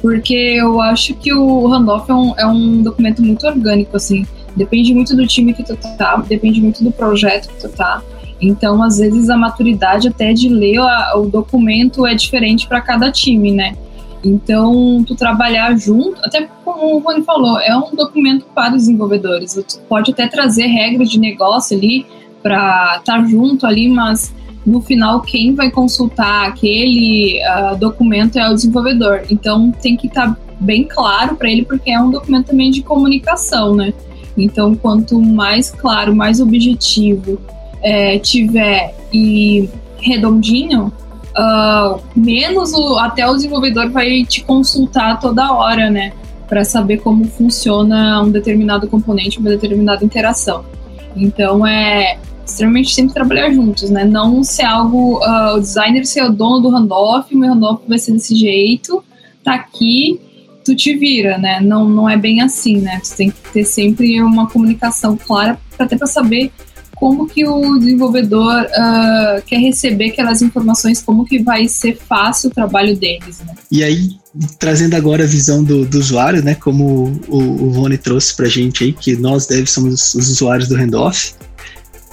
Porque eu acho que o handoff é um, é um documento muito orgânico, assim. Depende muito do time que tu tá, depende muito do projeto que tu tá. Então, às vezes, a maturidade até de ler a, o documento é diferente para cada time, né? Então, tu trabalhar junto, até como o Rony falou, é um documento para os desenvolvedores. Tu pode até trazer regras de negócio ali para estar tá junto ali, mas no final quem vai consultar aquele uh, documento é o desenvolvedor. Então, tem que estar tá bem claro para ele, porque é um documento também de comunicação, né? Então, quanto mais claro, mais objetivo é, tiver e redondinho, uh, menos o, até o desenvolvedor vai te consultar toda hora, né? Para saber como funciona um determinado componente, uma determinada interação. Então é extremamente sempre trabalhar juntos, né? Não ser algo, uh, o designer ser o dono do handoff, o meu handoff vai ser desse jeito, tá aqui, tu te vira, né? Não, não é bem assim, né? Tu tem que ter sempre uma comunicação clara, até para saber como que o desenvolvedor uh, quer receber aquelas informações, como que vai ser fácil o trabalho deles, né? E aí, trazendo agora a visão do, do usuário, né, como o, o Rony trouxe pra gente aí, que nós devs somos os usuários do handoff,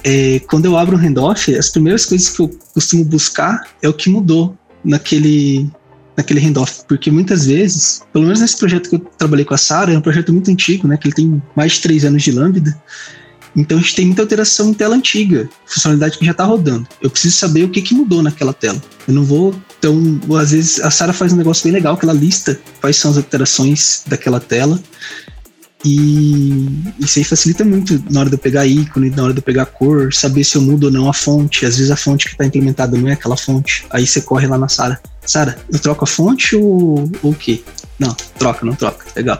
é, quando eu abro um handoff, as primeiras coisas que eu costumo buscar é o que mudou naquele, naquele handoff, porque muitas vezes, pelo menos nesse projeto que eu trabalhei com a Sara, é um projeto muito antigo, né, que ele tem mais de três anos de Lambda, então a gente tem muita alteração em tela antiga, funcionalidade que já está rodando. Eu preciso saber o que, que mudou naquela tela. Eu não vou. Então, às vezes, a Sara faz um negócio bem legal, que ela lista quais são as alterações daquela tela. E isso aí facilita muito na hora de eu pegar ícone, na hora de eu pegar cor, saber se eu mudo ou não a fonte. Às vezes a fonte que está implementada não é aquela fonte. Aí você corre lá na Sara. Sara, eu troco a fonte ou, ou o quê? Não, troca, não troca. Legal.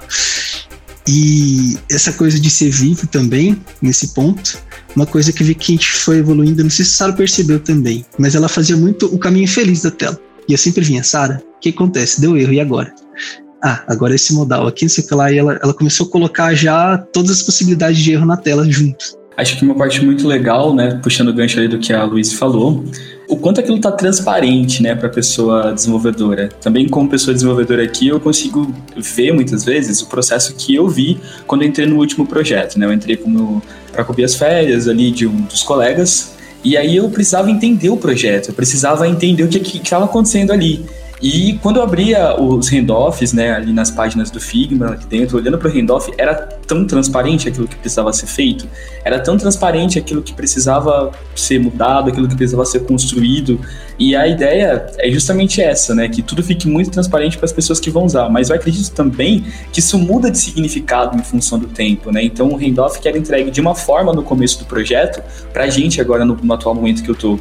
E essa coisa de ser vivo também, nesse ponto, uma coisa que vi que a gente foi evoluindo, não sei se a Sara percebeu também, mas ela fazia muito o caminho feliz da tela. E eu sempre vinha, Sara, o que acontece? Deu erro, e agora? Ah, agora esse modal aqui, não sei o que lá, e ela, ela começou a colocar já todas as possibilidades de erro na tela junto. Acho que uma parte muito legal, né, puxando o gancho ali do que a Luiz falou, o quanto aquilo está transparente, né, para a pessoa desenvolvedora. Também como pessoa desenvolvedora aqui, eu consigo ver muitas vezes o processo que eu vi quando eu entrei no último projeto, né? Eu entrei para cobrir as férias ali de um dos colegas e aí eu precisava entender o projeto, eu precisava entender o que estava acontecendo ali. E quando eu abria os handoffs, né, ali nas páginas do Figma, aqui dentro, olhando para o handoff, era tão transparente aquilo que precisava ser feito, era tão transparente aquilo que precisava ser mudado, aquilo que precisava ser construído. E a ideia é justamente essa, né, que tudo fique muito transparente para as pessoas que vão usar. Mas eu acredito também que isso muda de significado em função do tempo, né? Então o handoff que era entregue de uma forma no começo do projeto, para a gente agora no, no atual momento que eu estou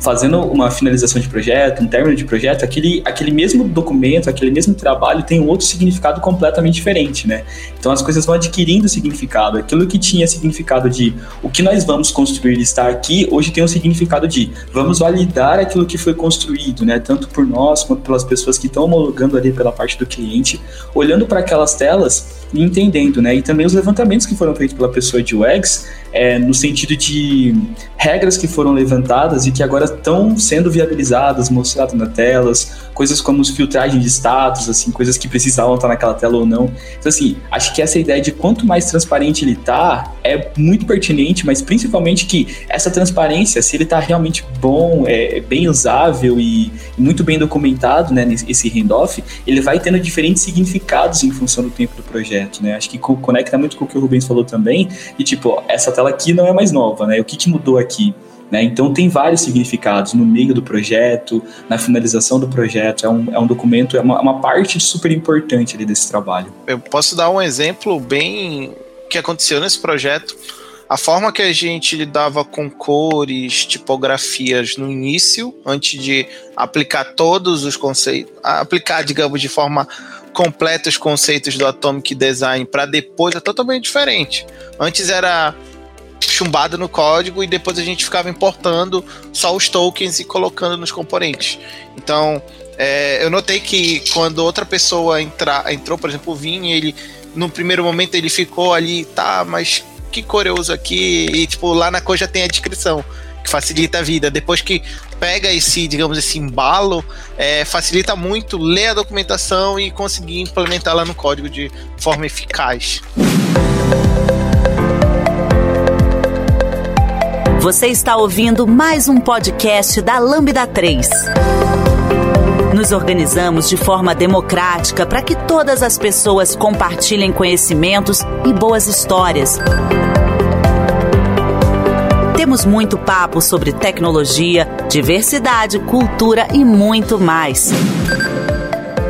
fazendo uma finalização de projeto, um término de projeto, aquele, aquele mesmo documento, aquele mesmo trabalho tem um outro significado completamente diferente, né? Então as coisas vão adquirindo significado. Aquilo que tinha significado de o que nós vamos construir está aqui, hoje tem um significado de vamos validar aquilo que foi construído, né? Tanto por nós quanto pelas pessoas que estão homologando ali pela parte do cliente, olhando para aquelas telas e entendendo, né? E também os levantamentos que foram feitos pela pessoa de UX, é, no sentido de regras que foram levantadas e que agora estão sendo viabilizadas, mostradas nas telas, coisas como filtragem de status, assim, coisas que precisavam estar naquela tela ou não. Então, assim, acho que essa ideia de quanto mais transparente ele tá é muito pertinente, mas principalmente que essa transparência, se ele tá realmente bom, é, bem usável e muito bem documentado, né, esse handoff, ele vai tendo diferentes significados em função do tempo do projeto, né? Acho que conecta muito com o que o Rubens falou também, e tipo, essa tela aqui não é mais nova, né? O que, que mudou aqui? Né? Então, tem vários significados no meio do projeto, na finalização do projeto. É um, é um documento, é uma, uma parte super importante ali desse trabalho. Eu posso dar um exemplo bem que aconteceu nesse projeto. A forma que a gente lidava com cores, tipografias no início, antes de aplicar todos os conceitos, aplicar, digamos, de forma completa os conceitos do Atomic Design para depois é totalmente diferente. Antes era chumbado no código e depois a gente ficava importando só os tokens e colocando nos componentes. Então, é, eu notei que quando outra pessoa entra, entrou, por exemplo, o Vini, ele no primeiro momento ele ficou ali, tá, mas que cor eu uso aqui? E tipo, lá na cor já tem a descrição, que facilita a vida. Depois que pega esse, digamos, esse embalo, é, facilita muito ler a documentação e conseguir implementá-la no código de forma eficaz. Você está ouvindo mais um podcast da Lambda 3. Nos organizamos de forma democrática para que todas as pessoas compartilhem conhecimentos e boas histórias. Temos muito papo sobre tecnologia, diversidade, cultura e muito mais.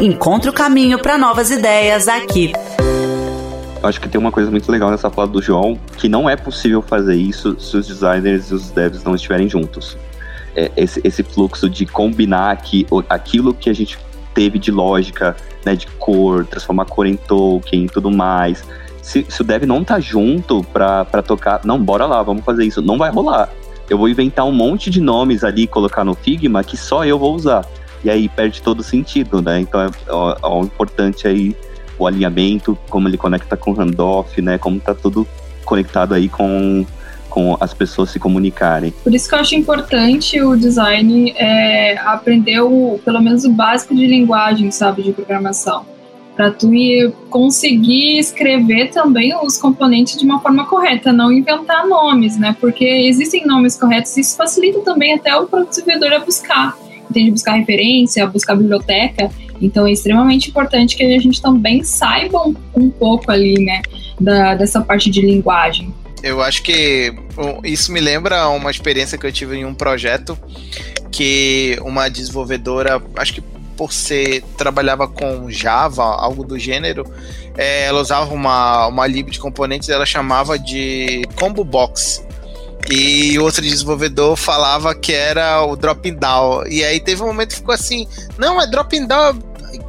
Encontre o caminho para novas ideias aqui acho que tem uma coisa muito legal nessa fala do João, que não é possível fazer isso se os designers e os devs não estiverem juntos. É, esse, esse fluxo de combinar aqui, aquilo que a gente teve de lógica, né, de cor, transformar cor em token e tudo mais. Se, se, o dev não tá junto pra, pra tocar, não, bora lá, vamos fazer isso, não vai rolar. Eu vou inventar um monte de nomes ali colocar no Figma que só eu vou usar. E aí perde todo o sentido, né? Então é, é, é importante aí o alinhamento, como ele conecta com o handoff, né? Como tá tudo conectado aí com, com as pessoas se comunicarem. Por isso que eu acho importante o design é, aprender o, pelo menos o básico de linguagem, sabe, de programação. Para tu ir conseguir escrever também os componentes de uma forma correta, não inventar nomes, né? Porque existem nomes corretos e isso facilita também até o desenvolvedor a buscar. Entende? Buscar referência, buscar biblioteca. Então é extremamente importante que a gente também saiba um, um pouco ali, né, da, dessa parte de linguagem. Eu acho que isso me lembra uma experiência que eu tive em um projeto que uma desenvolvedora, acho que por ser trabalhava com Java, algo do gênero, é, ela usava uma, uma lib de componentes, ela chamava de Combo Box. E outro desenvolvedor falava que era o drop down. E aí teve um momento que ficou assim: não, é drop down.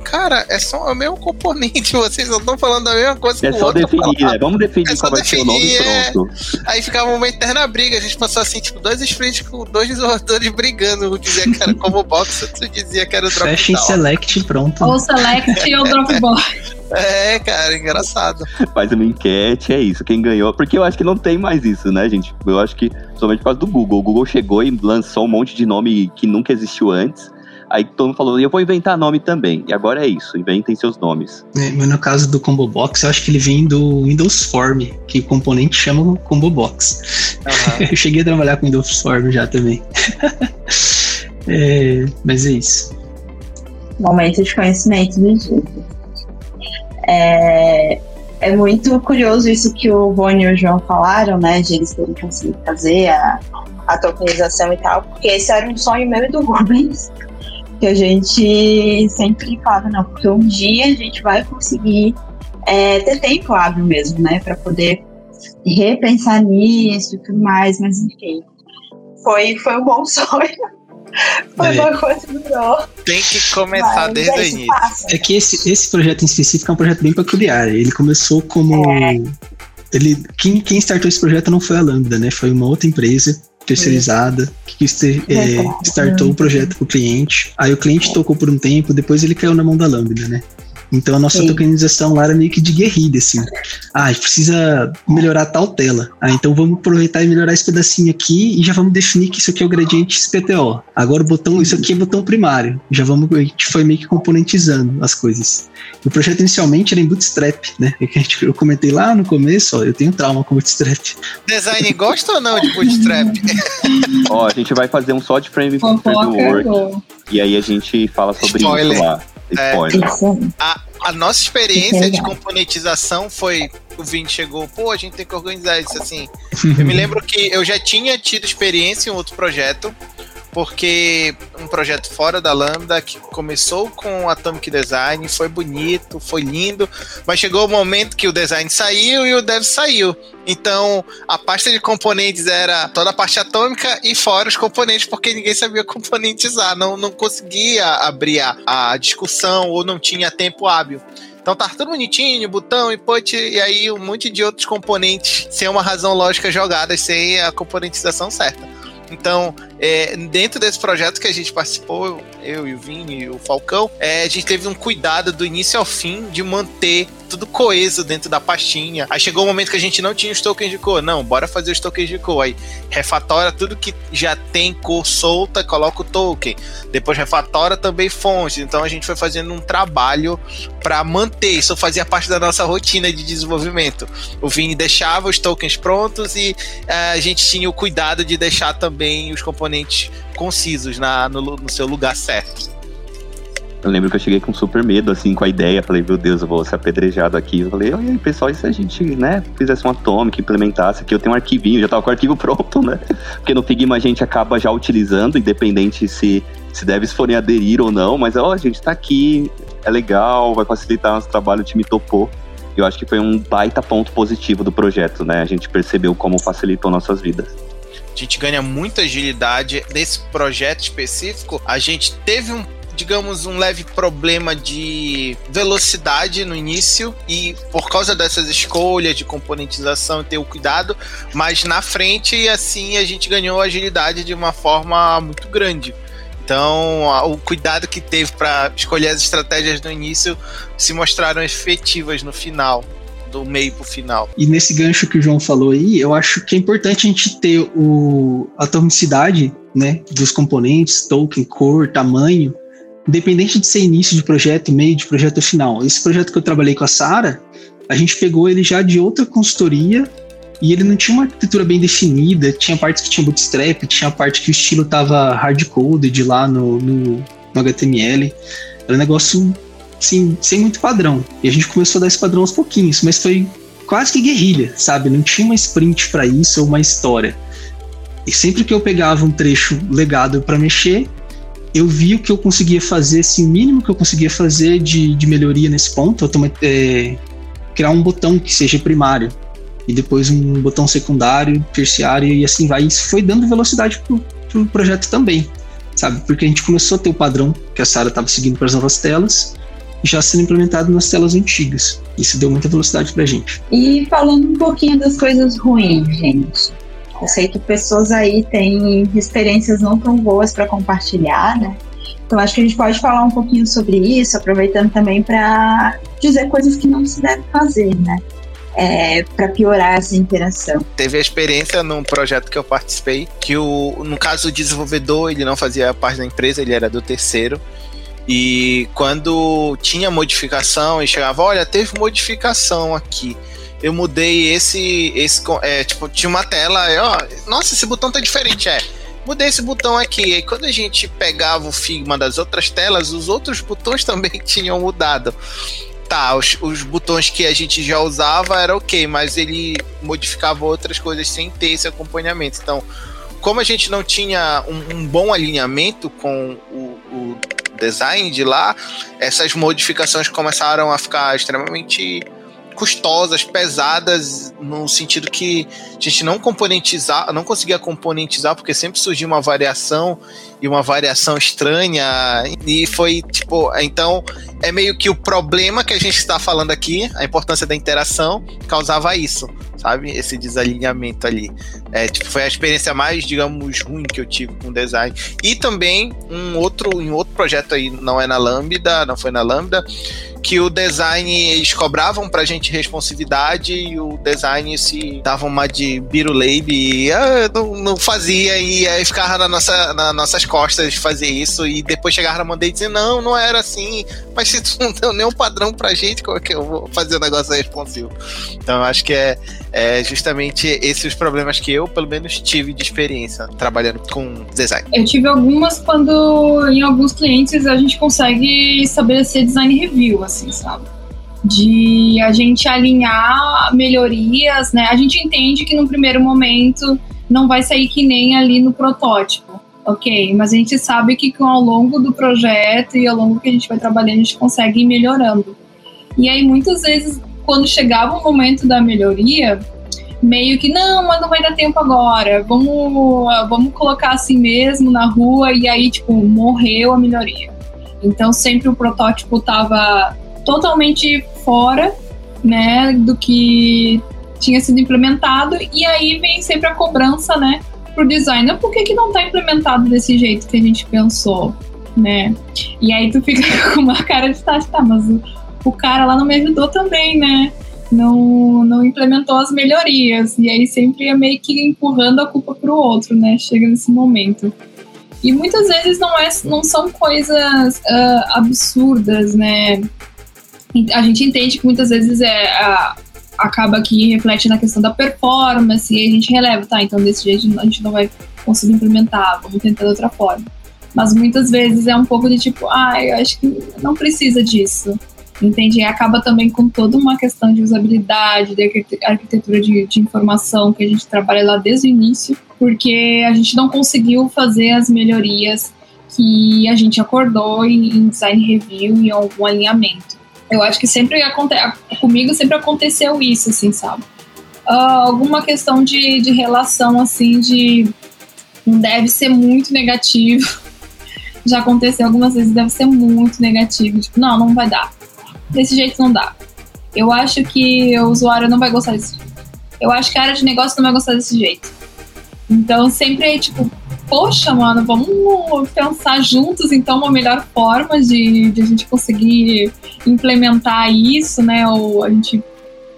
Cara, é só o mesmo componente, *laughs* vocês não estão falando a mesma coisa É só definir, né? Vamos definir é qual vai definir, ser o nome é... pronto. Aí ficava uma eterna briga. A gente passou assim, tipo, dois sprints com dois desenvolvedores brigando. Um dizia que era como box, *laughs* outro dizia que era drop Fecha em select, pronto. Ou select ou dropbox. *laughs* É, cara, engraçado. Faz uma enquete, é isso. Quem ganhou. Porque eu acho que não tem mais isso, né, gente? Eu acho que, somente por causa do Google. O Google chegou e lançou um monte de nome que nunca existiu antes. Aí todo mundo falou, eu vou inventar nome também. E agora é isso, inventem seus nomes. É, mas no caso do Combo Box, eu acho que ele vem do Windows Form, que o componente chama Combo Box. Uhum. *laughs* eu cheguei a trabalhar com Windows Form já também. *laughs* é, mas é isso. momento de conhecimento do dia. É, é muito curioso isso que o Rony e o João falaram, né? De eles terem conseguido fazer a, a tokenização e tal, porque esse era um sonho meu e do Rubens, que a gente sempre fala, não, porque um dia a gente vai conseguir é, ter tempo hábil mesmo, né? Para poder repensar nisso e tudo mais, mas enfim. Foi, foi um bom *laughs* sonho. Foi é. uma coisa melhor. Tem que começar Mas desde o início. Passa. É que esse, esse projeto em específico é um projeto bem peculiar. Ele começou como. É. Ele, quem, quem startou esse projeto não foi a Lambda, né? Foi uma outra empresa terceirizada que é, startou o projeto para o cliente. Aí o cliente tocou por um tempo, depois ele caiu na mão da Lambda, né? Então a nossa Sim. tokenização lá era meio que de guerrilha, assim. Ah, a gente precisa melhorar tal tela. Ah, então vamos aproveitar e melhorar esse pedacinho aqui e já vamos definir que isso aqui é o gradiente SPTO. Agora o botão, isso aqui é botão primário. Já vamos, a gente foi meio que componentizando as coisas. O projeto inicialmente era em Bootstrap, né? É que a gente, eu comentei lá no começo, ó, eu tenho trauma com Bootstrap. Design gosta ou não de Bootstrap? ó, a gente vai fazer um só de frame framework. E aí a gente fala sobre Spoiler. isso lá. É, a, a, nossa experiência de componentização foi. O Vini chegou, pô, a gente tem que organizar isso assim. *laughs* Eu me lembro que eu já tinha tido experiência em outro projeto porque um projeto fora da Lambda que começou com Atomic Design, foi bonito, foi lindo, mas chegou o momento que o design saiu e o dev saiu. Então, a pasta de componentes era toda a parte atômica e fora os componentes, porque ninguém sabia componentizar, não, não conseguia abrir a, a discussão ou não tinha tempo hábil. Então tá tudo bonitinho, botão, input, e aí um monte de outros componentes sem uma razão lógica jogadas, sem a componentização certa. Então, é, dentro desse projeto que a gente participou, eu e o Vini e o Falcão, é, a gente teve um cuidado do início ao fim de manter tudo coeso dentro da pastinha. Aí chegou o um momento que a gente não tinha os tokens de cor. Não, bora fazer os tokens de cor. Aí refatora tudo que já tem cor solta, coloca o token. Depois refatora também fontes. Então a gente foi fazendo um trabalho para manter. Isso fazia parte da nossa rotina de desenvolvimento. O Vini deixava os tokens prontos e uh, a gente tinha o cuidado de deixar também os componentes concisos na, no, no seu lugar certo. Eu lembro que eu cheguei com super medo, assim, com a ideia. Falei, meu Deus, eu vou ser apedrejado aqui. Eu falei, e aí, pessoal, e se a gente, né, fizesse um atômico, implementasse aqui? Eu tenho um arquivinho, já tava com o arquivo *laughs* pronto, né? Porque no Figma a gente acaba já utilizando, independente se, se devs forem aderir ou não. Mas, ó, a gente tá aqui, é legal, vai facilitar nosso trabalho, o time topou. Eu acho que foi um baita ponto positivo do projeto, né? A gente percebeu como facilitou nossas vidas a gente ganha muita agilidade. Nesse projeto específico, a gente teve um digamos, um leve problema de velocidade no início e por causa dessas escolhas de componentização e ter o cuidado, mas na frente, assim, a gente ganhou agilidade de uma forma muito grande. Então, o cuidado que teve para escolher as estratégias no início se mostraram efetivas no final do meio pro final. E nesse gancho que o João falou aí, eu acho que é importante a gente ter o, a atomicidade né, dos componentes, token, cor, tamanho, independente de ser início de projeto, meio de projeto final. Esse projeto que eu trabalhei com a Sara, a gente pegou ele já de outra consultoria e ele não tinha uma arquitetura bem definida, tinha partes que tinha bootstrap, tinha parte que o estilo tava hardcoded lá no, no, no HTML. Era um negócio sem muito padrão. E a gente começou a dar esse padrão aos pouquinhos, mas foi quase que guerrilha, sabe? Não tinha uma sprint para isso ou uma história. E sempre que eu pegava um trecho legado para mexer, eu vi o que eu conseguia fazer, assim, o mínimo que eu conseguia fazer de, de melhoria nesse ponto, é, criar um botão que seja primário e depois um botão secundário, terciário e assim vai. Isso foi dando velocidade pro, pro projeto também, sabe? Porque a gente começou a ter o padrão que a Sara estava seguindo para as novas telas já sendo implementado nas telas antigas. Isso deu muita velocidade para a gente. E falando um pouquinho das coisas ruins, gente. Eu sei que pessoas aí têm experiências não tão boas para compartilhar, né? Então acho que a gente pode falar um pouquinho sobre isso, aproveitando também para dizer coisas que não se deve fazer, né? É, para piorar essa interação. Teve a experiência num projeto que eu participei, que o, no caso o desenvolvedor ele não fazia parte da empresa, ele era do terceiro. E quando tinha modificação e chegava, olha, teve modificação aqui eu mudei esse. esse é, tipo, tinha uma tela, ó, nossa, esse botão tá diferente, é. mudei esse botão aqui. E quando a gente pegava o Figma das outras telas, os outros botões *laughs* também tinham mudado. Tá, os, os botões que a gente já usava era ok, mas ele modificava outras coisas sem ter esse acompanhamento. Então, como a gente não tinha um, um bom alinhamento com o, o design de lá, essas modificações começaram a ficar extremamente custosas, pesadas, no sentido que a gente não componentizar, não conseguia componentizar, porque sempre surgia uma variação e uma variação estranha. E foi tipo, então é meio que o problema que a gente está falando aqui, a importância da interação, causava isso, sabe? Esse desalinhamento ali. É, tipo, foi a experiência mais, digamos, ruim que eu tive com design. E também um outro, um outro projeto aí, não é na Lambda, não foi na Lambda, que o design, eles cobravam pra gente responsividade e o design se dava uma de biruleibe e ah, não, não, fazia e aí ficava na nossa, nas nossas costas fazer isso e depois chegava na e dizia, não, não era assim, mas se tu *laughs* não deu nenhum padrão pra gente, como é que eu vou fazer o negócio responsivo? Então eu acho que é, é justamente esses os problemas que eu, pelo menos, tive de experiência trabalhando com design. Eu tive algumas quando em alguns clientes a gente consegue estabelecer design review, assim sabe? De a gente alinhar melhorias, né? A gente entende que no primeiro momento não vai sair que nem ali no protótipo, ok? Mas a gente sabe que ao longo do projeto e ao longo que a gente vai trabalhando, a gente consegue ir melhorando. E aí, muitas vezes, quando chegava o momento da melhoria, meio que não, mas não vai dar tempo agora, vamos, vamos colocar assim mesmo na rua, e aí, tipo, morreu a melhoria. Então, sempre o protótipo estava totalmente fora, né, do que tinha sido implementado e aí vem sempre a cobrança, né, pro designer, por que, que não está implementado desse jeito que a gente pensou, né? E aí tu fica *laughs* com uma cara de tá, tá mas o, o cara lá não me ajudou também, né? Não, não implementou as melhorias. E aí sempre é meio que empurrando a culpa pro outro, né? Chega nesse momento. E muitas vezes não, é, não são coisas uh, absurdas, né? a gente entende que muitas vezes é, a, acaba que reflete na questão da performance e a gente releva, tá? Então desse jeito a gente não vai conseguir implementar, vamos tentar de outra forma. Mas muitas vezes é um pouco de tipo, ah, eu acho que não precisa disso. Entende? E acaba também com toda uma questão de usabilidade, de arquitetura de, de informação que a gente trabalha lá desde o início, porque a gente não conseguiu fazer as melhorias que a gente acordou em, design review e algum alinhamento. Eu acho que sempre acontece, comigo sempre aconteceu isso, assim, sabe? Uh, alguma questão de, de relação, assim, de não deve ser muito negativo. *laughs* Já aconteceu algumas vezes, deve ser muito negativo. Tipo, não, não vai dar. Desse jeito não dá. Eu acho que o usuário não vai gostar jeito. Eu acho que a área de negócio não vai gostar desse jeito. Então, sempre é tipo, poxa, mano, vamos pensar juntos, então, uma melhor forma de, de a gente conseguir implementar isso, né? Ou a gente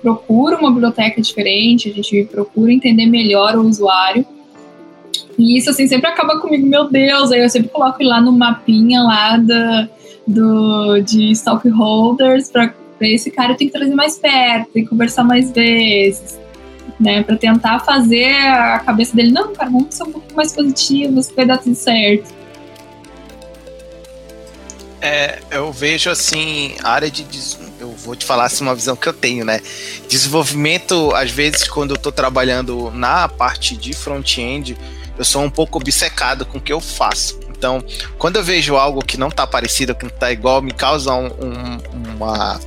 procura uma biblioteca diferente, a gente procura entender melhor o usuário. E isso, assim, sempre acaba comigo, meu Deus, aí eu sempre coloco lá no mapinha lá da, do, de stockholders para esse cara eu tenho que trazer mais perto e conversar mais vezes né? Para tentar fazer a cabeça dele, não, cara, vamos ser um pouco mais positivos, vai dar tudo certo. É, eu vejo assim, a área de. Eu vou te falar assim, uma visão que eu tenho, né? Desenvolvimento, às vezes, quando eu estou trabalhando na parte de front-end, eu sou um pouco obcecado com o que eu faço. Então, quando eu vejo algo que não está parecido que tá igual, me causa um, um, uma,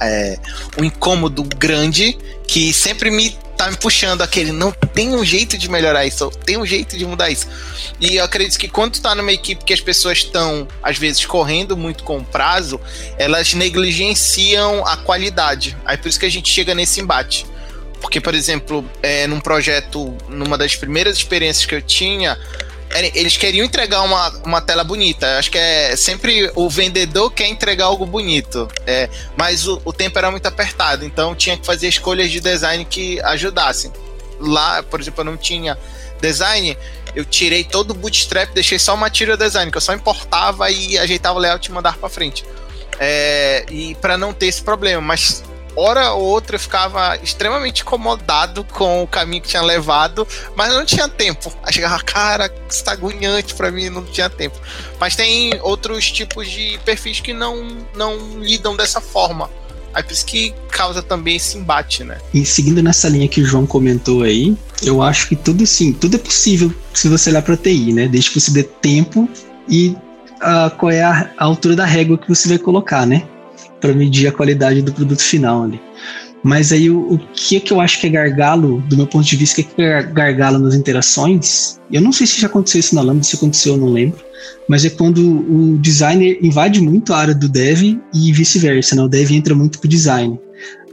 é, um incômodo grande que sempre me tá me puxando aquele, não tem um jeito de melhorar isso, tem um jeito de mudar isso. E eu acredito que quando tu tá numa equipe que as pessoas estão, às vezes, correndo muito com o prazo, elas negligenciam a qualidade. Aí por isso que a gente chega nesse embate. Porque, por exemplo, é, num projeto, numa das primeiras experiências que eu tinha, eles queriam entregar uma, uma tela bonita. Acho que é sempre o vendedor quer entregar algo bonito. É, mas o, o tempo era muito apertado, então tinha que fazer escolhas de design que ajudassem. Lá, por exemplo, eu não tinha design, eu tirei todo o bootstrap, deixei só o material design, que eu só importava e ajeitava o layout e mandava para frente. É, e para não ter esse problema, mas hora ou outra eu ficava extremamente incomodado com o caminho que tinha levado, mas não tinha tempo. Aí chegava, cara, isso tá agoniante pra mim, não tinha tempo. Mas tem outros tipos de perfis que não, não lidam dessa forma. Aí por isso que causa também esse embate, né? E seguindo nessa linha que o João comentou aí, eu acho que tudo sim, tudo é possível se você olhar para TI, né? Desde que você dê tempo e uh, qual é a, altura da régua que você vai colocar, né? Para medir a qualidade do produto final ali. Mas aí o, o que é que eu acho que é gargalo, do meu ponto de vista, o que é gargalo nas interações? Eu não sei se já aconteceu isso na Lambda, se aconteceu, eu não lembro mas é quando o designer invade muito a área do dev e vice-versa, né? O dev entra muito pro design.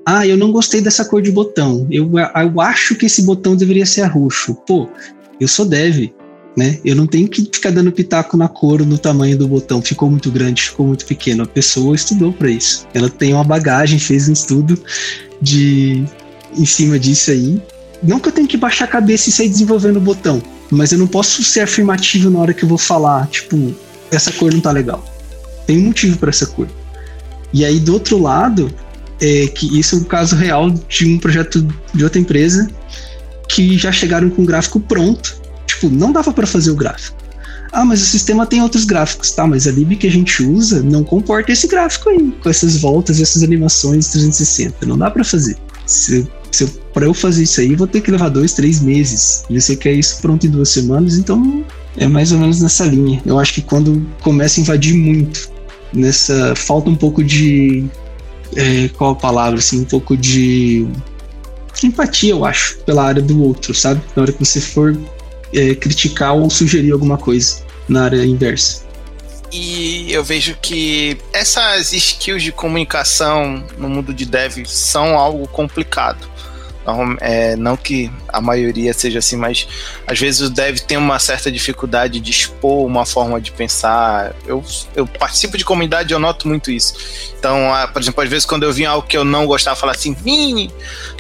Ah, eu não gostei dessa cor de botão. Eu, eu acho que esse botão deveria ser roxo. Pô, eu sou dev, né? Eu não tenho que ficar dando pitaco na cor no tamanho do botão. Ficou muito grande, ficou muito pequeno. A pessoa estudou para isso. Ela tem uma bagagem, fez um estudo de em cima disso aí. Não que eu tenha que baixar a cabeça e sair desenvolvendo o botão, mas eu não posso ser afirmativo na hora que eu vou falar, tipo, essa cor não tá legal. Tem um motivo para essa cor. E aí, do outro lado, é que isso é um caso real de um projeto de outra empresa que já chegaram com o gráfico pronto. Tipo, não dava para fazer o gráfico. Ah, mas o sistema tem outros gráficos, tá? Mas a lib que a gente usa não comporta esse gráfico aí, com essas voltas, essas animações 360. Não dá para fazer. Se se para eu fazer isso aí, vou ter que levar dois, três meses. E você quer isso pronto em duas semanas, então é mais ou menos nessa linha. Eu acho que quando começa a invadir muito, nessa falta um pouco de é, qual a palavra assim, um pouco de empatia, eu acho, pela área do outro, sabe? Na hora que você for é, criticar ou sugerir alguma coisa na área inversa. E eu vejo que essas skills de comunicação no mundo de dev são algo complicado. Não, é, não que a maioria seja assim, mas às vezes o tem uma certa dificuldade de expor uma forma de pensar. Eu, eu participo de comunidade e eu noto muito isso. Então, por exemplo, às vezes quando eu vi algo que eu não gostava, falar assim, Vini,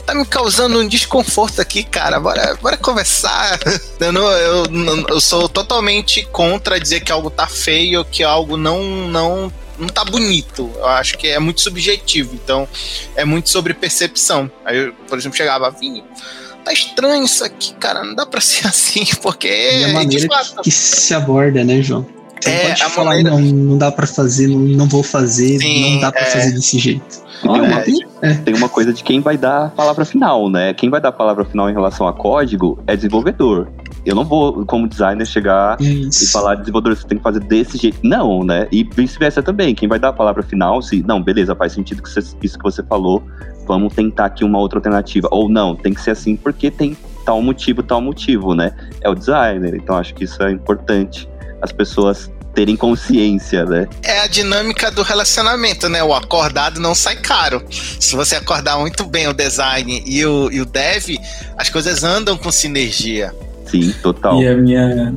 tá me causando um desconforto aqui, cara, bora, bora conversar. *laughs* Eu, não, eu, eu sou totalmente contra dizer que algo tá feio, que algo não, não não tá bonito. Eu acho que é muito subjetivo. Então, é muito sobre percepção. Aí, eu, por exemplo, chegava, Vini, tá estranho isso aqui, cara. Não dá pra *laughs* ser assim, porque. E a maneira que, que se aborda, né, João? Você é, pode falar, maneira... não, não dá para fazer, não, não vou fazer, Sim, não dá para é. fazer desse jeito. Tem uma, é. tem uma coisa de quem vai dar a palavra final, né? Quem vai dar a palavra final em relação a código é desenvolvedor eu não vou, como designer, chegar Isso. e falar, desenvolvedor, você tem que fazer desse jeito. Não, né? E vice-versa também. Quem vai dar a palavra final, se, não, beleza, faz sentido que você, isso que você falou, vamos tentar aqui uma outra alternativa. Ou não, tem que ser assim porque tem tal motivo, tal motivo, né? É o designer. Então acho que isso é importante as pessoas terem consciência, né? É a dinâmica do relacionamento, né? O acordado não sai caro. Se você acordar muito bem o design e o, e o dev, as coisas andam com sinergia. Sim, total. E a minha,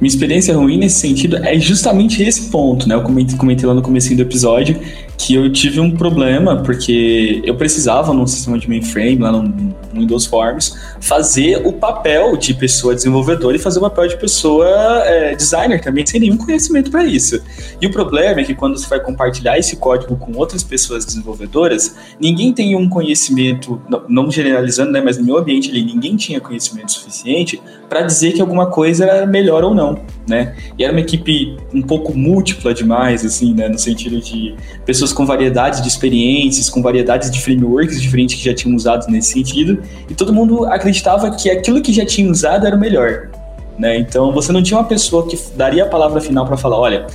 minha experiência ruim nesse sentido é justamente esse ponto, né? Eu comentei, comentei lá no começo do episódio que eu tive um problema, porque eu precisava, num sistema de mainframe, lá no, Windows Forms, fazer o papel de pessoa desenvolvedora e fazer o papel de pessoa é, designer também, sem nenhum conhecimento para isso. E o problema é que quando você vai compartilhar esse código com outras pessoas desenvolvedoras, ninguém tem um conhecimento, não generalizando, né, mas no meu ambiente ali, ninguém tinha conhecimento suficiente para dizer que alguma coisa era melhor ou não, né? E era uma equipe um pouco múltipla demais, assim, né, no sentido de pessoas pessoas com variedades de experiências, com variedades de frameworks diferentes que já tinham usado nesse sentido, e todo mundo acreditava que aquilo que já tinha usado era o melhor. Né? Então você não tinha uma pessoa que daria a palavra final para falar: olha,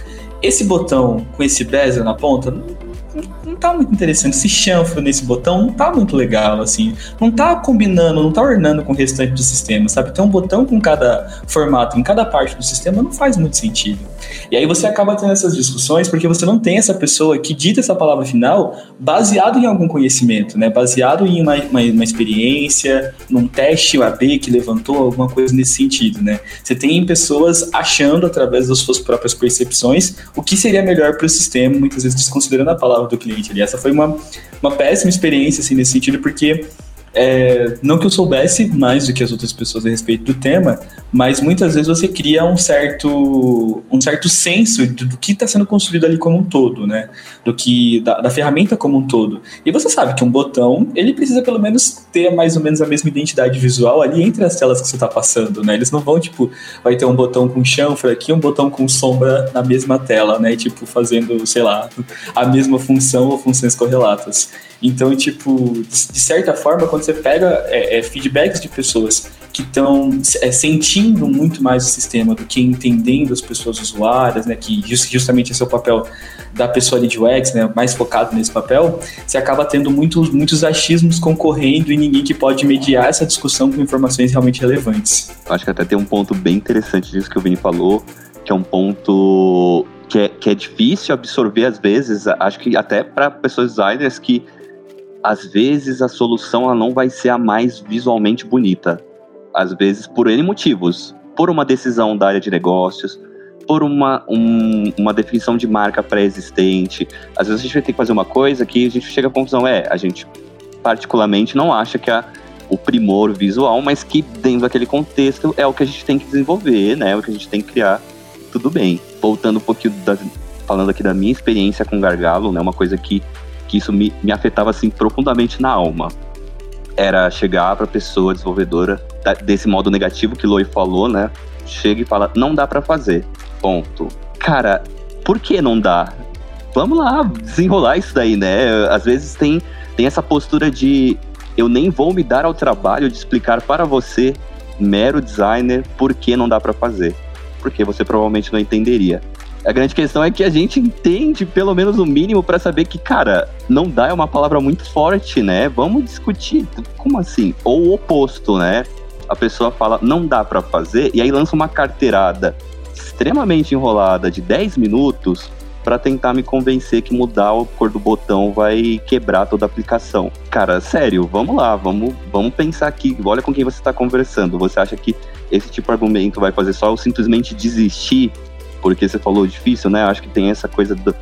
esse botão com esse bezel na ponta não tá muito interessante. Esse chanfro nesse botão não tá muito legal, assim. Não tá combinando, não tá ornando com o restante do sistema, sabe? Ter um botão com cada formato em cada parte do sistema não faz muito sentido. E aí você acaba tendo essas discussões porque você não tem essa pessoa que dita essa palavra final baseado em algum conhecimento, né? Baseado em uma, uma, uma experiência, num teste AB que levantou alguma coisa nesse sentido, né? Você tem pessoas achando através das suas próprias percepções o que seria melhor para o sistema, muitas vezes desconsiderando a palavra do cliente ali. Essa foi uma, uma péssima experiência, assim, nesse sentido, porque é, não que eu soubesse mais do que as outras pessoas a respeito do tema, mas muitas vezes você cria um certo, um certo senso do, que está sendo construído ali como um todo, né? Do que da, da, ferramenta como um todo. E você sabe que um botão ele precisa pelo menos ter mais ou menos a mesma identidade visual ali entre as telas que você está passando, né? Eles não vão tipo vai ter um botão com chanfre aqui, um botão com sombra na mesma tela, né? Tipo fazendo sei lá a mesma função ou funções correlatas. Então, tipo, de certa forma, quando você pega é, é, feedbacks de pessoas que estão é, sentindo muito mais o sistema do que entendendo as pessoas usuárias, né, que justamente esse é o papel da pessoa de UX, né, mais focado nesse papel, você acaba tendo muitos, muitos achismos concorrendo e ninguém que pode mediar essa discussão com informações realmente relevantes. Acho que até tem um ponto bem interessante disso que o Vini falou, que é um ponto que é, que é difícil absorver às vezes, acho que até para pessoas designers que às vezes a solução ela não vai ser a mais visualmente bonita. Às vezes por N motivos. Por uma decisão da área de negócios, por uma, um, uma definição de marca pré-existente. Às vezes a gente vai ter que fazer uma coisa que a gente chega à conclusão, é, a gente particularmente não acha que a, o primor visual, mas que dentro daquele contexto é o que a gente tem que desenvolver, né? É o que a gente tem que criar. Tudo bem. Voltando um pouquinho, da, falando aqui da minha experiência com gargalo, né? Uma coisa que que isso me, me afetava assim profundamente na alma. Era chegar para a pessoa desenvolvedora desse modo negativo que Loi falou, né? Chega e fala: "Não dá para fazer". Ponto. Cara, por que não dá? Vamos lá, desenrolar isso daí, né? Às vezes tem tem essa postura de eu nem vou me dar ao trabalho de explicar para você, mero designer, por que não dá para fazer. Porque você provavelmente não entenderia. A grande questão é que a gente entende pelo menos o mínimo para saber que, cara, não dá é uma palavra muito forte, né? Vamos discutir. Como assim? Ou o oposto, né? A pessoa fala, não dá para fazer, e aí lança uma carteirada extremamente enrolada de 10 minutos para tentar me convencer que mudar a cor do botão vai quebrar toda a aplicação. Cara, sério, vamos lá, vamos, vamos pensar aqui. Olha com quem você está conversando. Você acha que esse tipo de argumento vai fazer só eu simplesmente desistir porque você falou difícil, né? Acho que tem essa coisa do,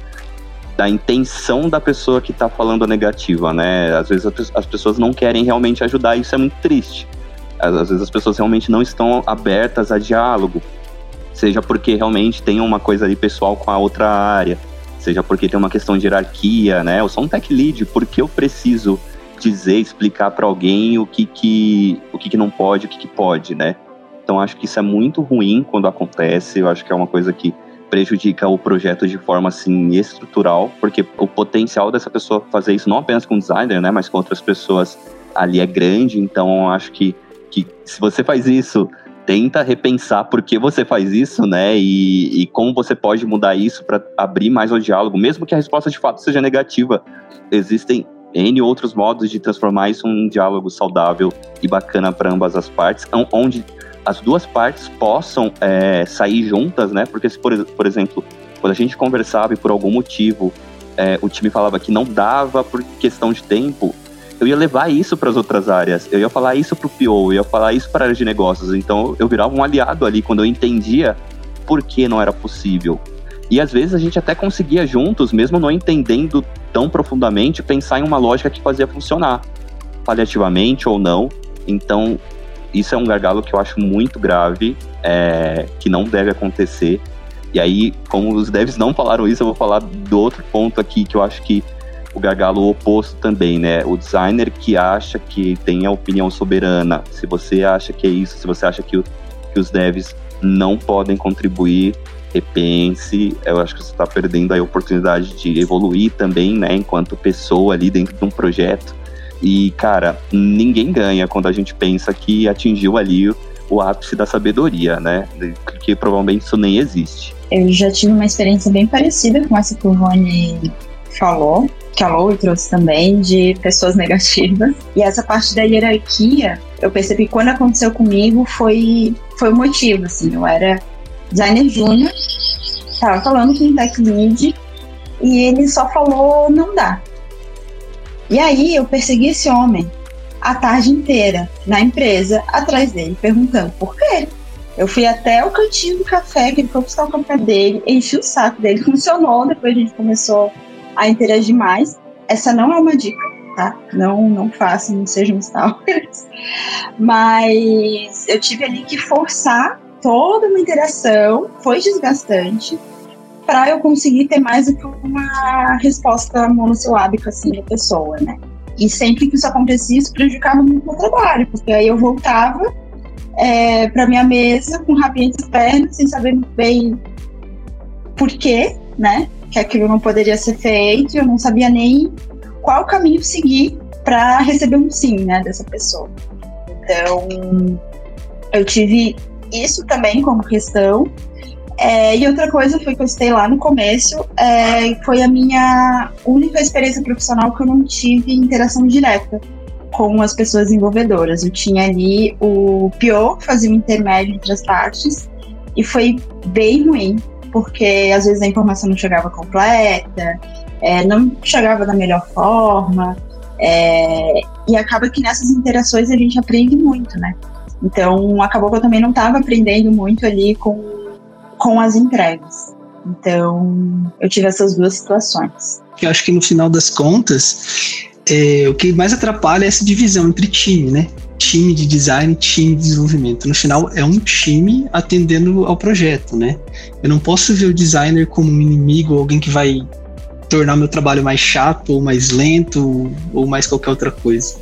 da intenção da pessoa que está falando a negativa, né? Às vezes as pessoas não querem realmente ajudar, e isso é muito triste. Às vezes as pessoas realmente não estão abertas a diálogo, seja porque realmente tem uma coisa ali pessoal com a outra área, seja porque tem uma questão de hierarquia, né? Eu sou um tech lead, por que eu preciso dizer, explicar para alguém o que que o que, que não pode, o que, que pode, né? Então acho que isso é muito ruim quando acontece. Eu acho que é uma coisa que prejudica o projeto de forma assim estrutural, porque o potencial dessa pessoa fazer isso não apenas com designer, né, mas com outras pessoas ali é grande. Então acho que que se você faz isso tenta repensar por que você faz isso, né? E, e como você pode mudar isso para abrir mais o diálogo, mesmo que a resposta de fato seja negativa. Existem N outros modos de transformar isso em um diálogo saudável e bacana para ambas as partes, onde as duas partes possam é, sair juntas, né? Porque se, por, por exemplo, quando a gente conversava e por algum motivo é, o time falava que não dava por questão de tempo, eu ia levar isso para as outras áreas, eu ia falar isso para o PO, eu ia falar isso para a área de negócios. Então eu virava um aliado ali quando eu entendia por que não era possível. E às vezes a gente até conseguia juntos, mesmo não entendendo tão profundamente, pensar em uma lógica que fazia funcionar, paliativamente ou não. Então isso é um gargalo que eu acho muito grave, é, que não deve acontecer. E aí, como os devs não falaram isso, eu vou falar do outro ponto aqui que eu acho que o gargalo oposto também, né? O designer que acha que tem a opinião soberana. Se você acha que é isso, se você acha que, o, que os devs não podem contribuir, repense. Eu acho que você está perdendo a oportunidade de evoluir também, né? Enquanto pessoa ali dentro de um projeto. E, cara, ninguém ganha quando a gente pensa que atingiu ali o ápice da sabedoria, né? Porque provavelmente isso nem existe. Eu já tive uma experiência bem parecida com essa que o Rony falou, que a Lou trouxe também, de pessoas negativas. E essa parte da hierarquia, eu percebi que quando aconteceu comigo foi, foi o motivo, assim. Eu era designer júnior, tava falando com o tech lead, e ele só falou, não dá. E aí eu persegui esse homem a tarde inteira na empresa, atrás dele, perguntando por quê. Eu fui até o cantinho do café, que ele foi buscar o café dele, enchi o saco dele, *laughs* funcionou, depois a gente começou a interagir mais. Essa não é uma dica, tá? Não, não façam, não sejam stalkers. *laughs* Mas eu tive ali que forçar toda uma interação, foi desgastante, para eu conseguir ter mais do que uma resposta monossilábica assim da pessoa, né? E sempre que isso acontecia, isso prejudicava muito meu trabalho, porque aí eu voltava é, para minha mesa com rabinho pernas, sem saber muito bem por quê, né? Que aquilo não poderia ser feito, eu não sabia nem qual caminho seguir para receber um sim, né, dessa pessoa. Então, eu tive isso também como questão. É, e outra coisa foi que eu citei lá no começo, é, foi a minha única experiência profissional que eu não tive interação direta com as pessoas desenvolvedoras. Eu tinha ali o PO, que fazia o intermédio entre as partes, e foi bem ruim, porque às vezes a informação não chegava completa, é, não chegava da melhor forma, é, e acaba que nessas interações a gente aprende muito, né? Então acabou que eu também não estava aprendendo muito ali com, com as entregas. Então eu tive essas duas situações. Eu acho que no final das contas, é, o que mais atrapalha é essa divisão entre time, né? time de design, time de desenvolvimento. No final, é um time atendendo ao projeto, né? Eu não posso ver o designer como um inimigo, alguém que vai tornar meu trabalho mais chato, ou mais lento, ou mais qualquer outra coisa.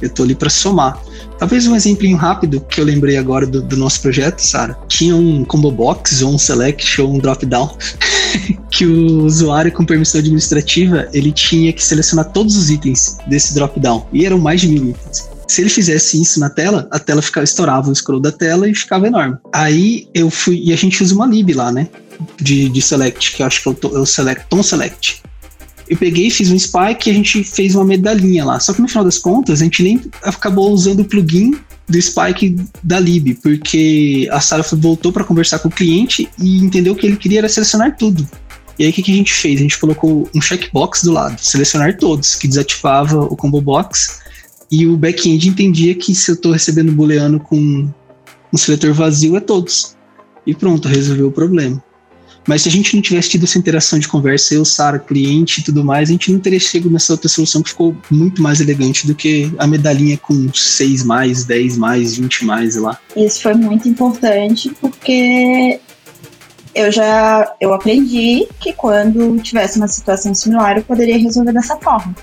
Eu tô ali para somar. Talvez um exemplinho rápido que eu lembrei agora do, do nosso projeto, Sara. Tinha um combo box, ou um select, ou um drop down, *laughs* que o usuário com permissão administrativa ele tinha que selecionar todos os itens desse drop down. E eram mais de mil itens. Se ele fizesse isso na tela, a tela ficava, estourava o scroll da tela e ficava enorme. Aí eu fui, e a gente usa uma lib lá, né? De, de select, que eu acho que é o, é select, tom select. Eu peguei, fiz um spike e a gente fez uma medalhinha lá. Só que no final das contas, a gente nem acabou usando o plugin do Spike da Lib, porque a Sara voltou para conversar com o cliente e entendeu que ele queria era selecionar tudo. E aí o que, que, a gente fez? A gente colocou um checkbox do lado, selecionar todos, que desativava o combo box e o back-end entendia que se eu estou recebendo booleano com um seletor vazio, é todos. E pronto, resolveu o problema. Mas se a gente não tivesse tido essa interação de conversa, eu, Sara, cliente e tudo mais, a gente não teria chegado nessa outra solução que ficou muito mais elegante do que a medalhinha com 6 mais, 10 mais, 20 mais lá. Isso foi muito importante porque eu já eu aprendi que quando tivesse uma situação similar eu poderia resolver dessa forma.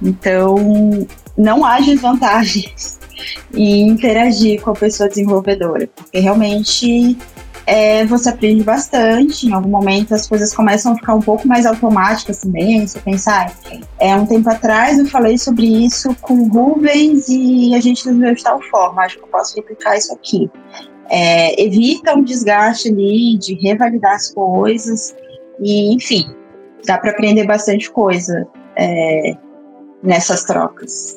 Então, não há desvantagens *laughs* em interagir com a pessoa desenvolvedora, porque realmente é, você aprende bastante. Em algum momento as coisas começam a ficar um pouco mais automáticas também. Você pensar, ah, é um tempo atrás eu falei sobre isso com o Rubens e a gente resolveu de tal forma. Acho que eu posso replicar isso aqui. É, evita um desgaste ali de revalidar as coisas e, enfim, dá para aprender bastante coisa é, nessas trocas.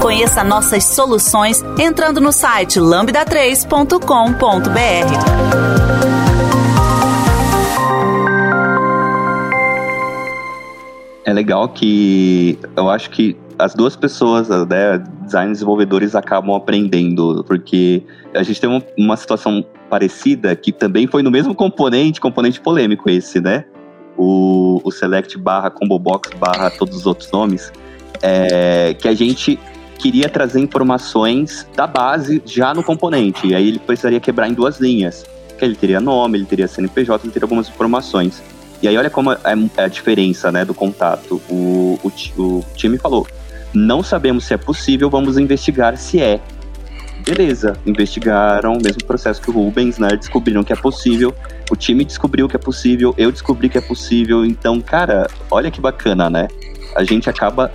Conheça nossas soluções entrando no site lambda3.com.br. É legal que eu acho que as duas pessoas, né, design desenvolvedores, acabam aprendendo, porque a gente tem uma, uma situação parecida que também foi no mesmo componente, componente polêmico esse, né? O, o select barra combo box barra todos os outros nomes, é, que a gente queria trazer informações da base já no componente, e aí ele precisaria quebrar em duas linhas, que ele teria nome, ele teria CNPJ, ele teria algumas informações. E aí olha como é, é a diferença, né, do contato. O, o, o time falou, não sabemos se é possível, vamos investigar se é. Beleza, investigaram, mesmo processo que o Rubens, né? Descobriram que é possível, o time descobriu que é possível, eu descobri que é possível. Então, cara, olha que bacana, né? A gente acaba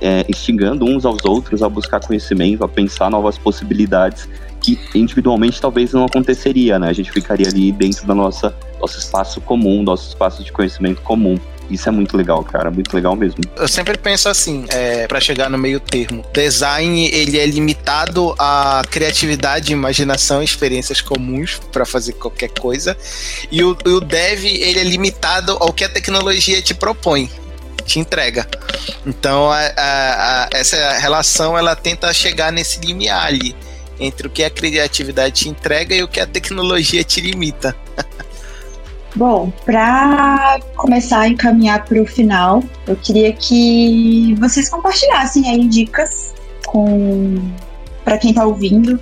é, instigando uns aos outros a buscar conhecimento, a pensar novas possibilidades que individualmente talvez não aconteceria, né? A gente ficaria ali dentro da nossa nosso espaço comum, nosso espaço de conhecimento comum. Isso é muito legal, cara, muito legal mesmo. Eu sempre penso assim, é, para chegar no meio termo. Design, ele é limitado à criatividade, imaginação, experiências comuns para fazer qualquer coisa. E o, o dev, ele é limitado ao que a tecnologia te propõe te entrega. Então, a, a, a, essa relação ela tenta chegar nesse limiar ali entre o que a criatividade te entrega e o que a tecnologia te limita. *laughs* Bom, para começar a encaminhar para o final, eu queria que vocês compartilhassem aí dicas com para quem está ouvindo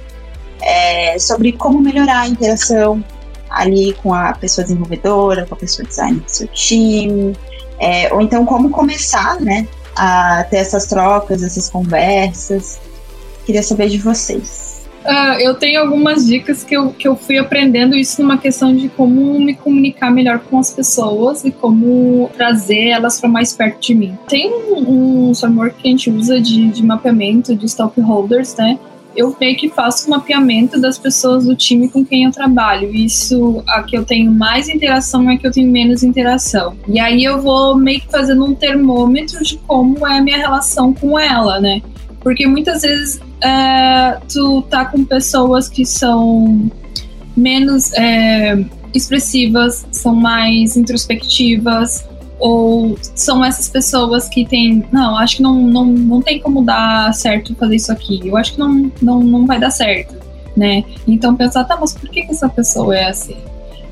é, sobre como melhorar a interação ali com a pessoa desenvolvedora, com a pessoa designer do seu time, é, ou então como começar, né, a ter essas trocas, essas conversas. Queria saber de vocês. Uh, eu tenho algumas dicas que eu, que eu fui aprendendo isso numa questão de como me comunicar melhor com as pessoas e como trazer elas para mais perto de mim. Tem um, um framework que a gente usa de, de mapeamento de stakeholders, né? Eu meio que faço o mapeamento das pessoas do time com quem eu trabalho. Isso, a que eu tenho mais interação é que eu tenho menos interação. E aí eu vou meio que fazendo um termômetro de como é a minha relação com ela, né? Porque muitas vezes é, tu tá com pessoas que são menos é, expressivas, são mais introspectivas, ou são essas pessoas que têm, não, acho que não, não, não tem como dar certo fazer isso aqui, eu acho que não, não, não vai dar certo, né? Então pensar, tá, mas por que, que essa pessoa é assim?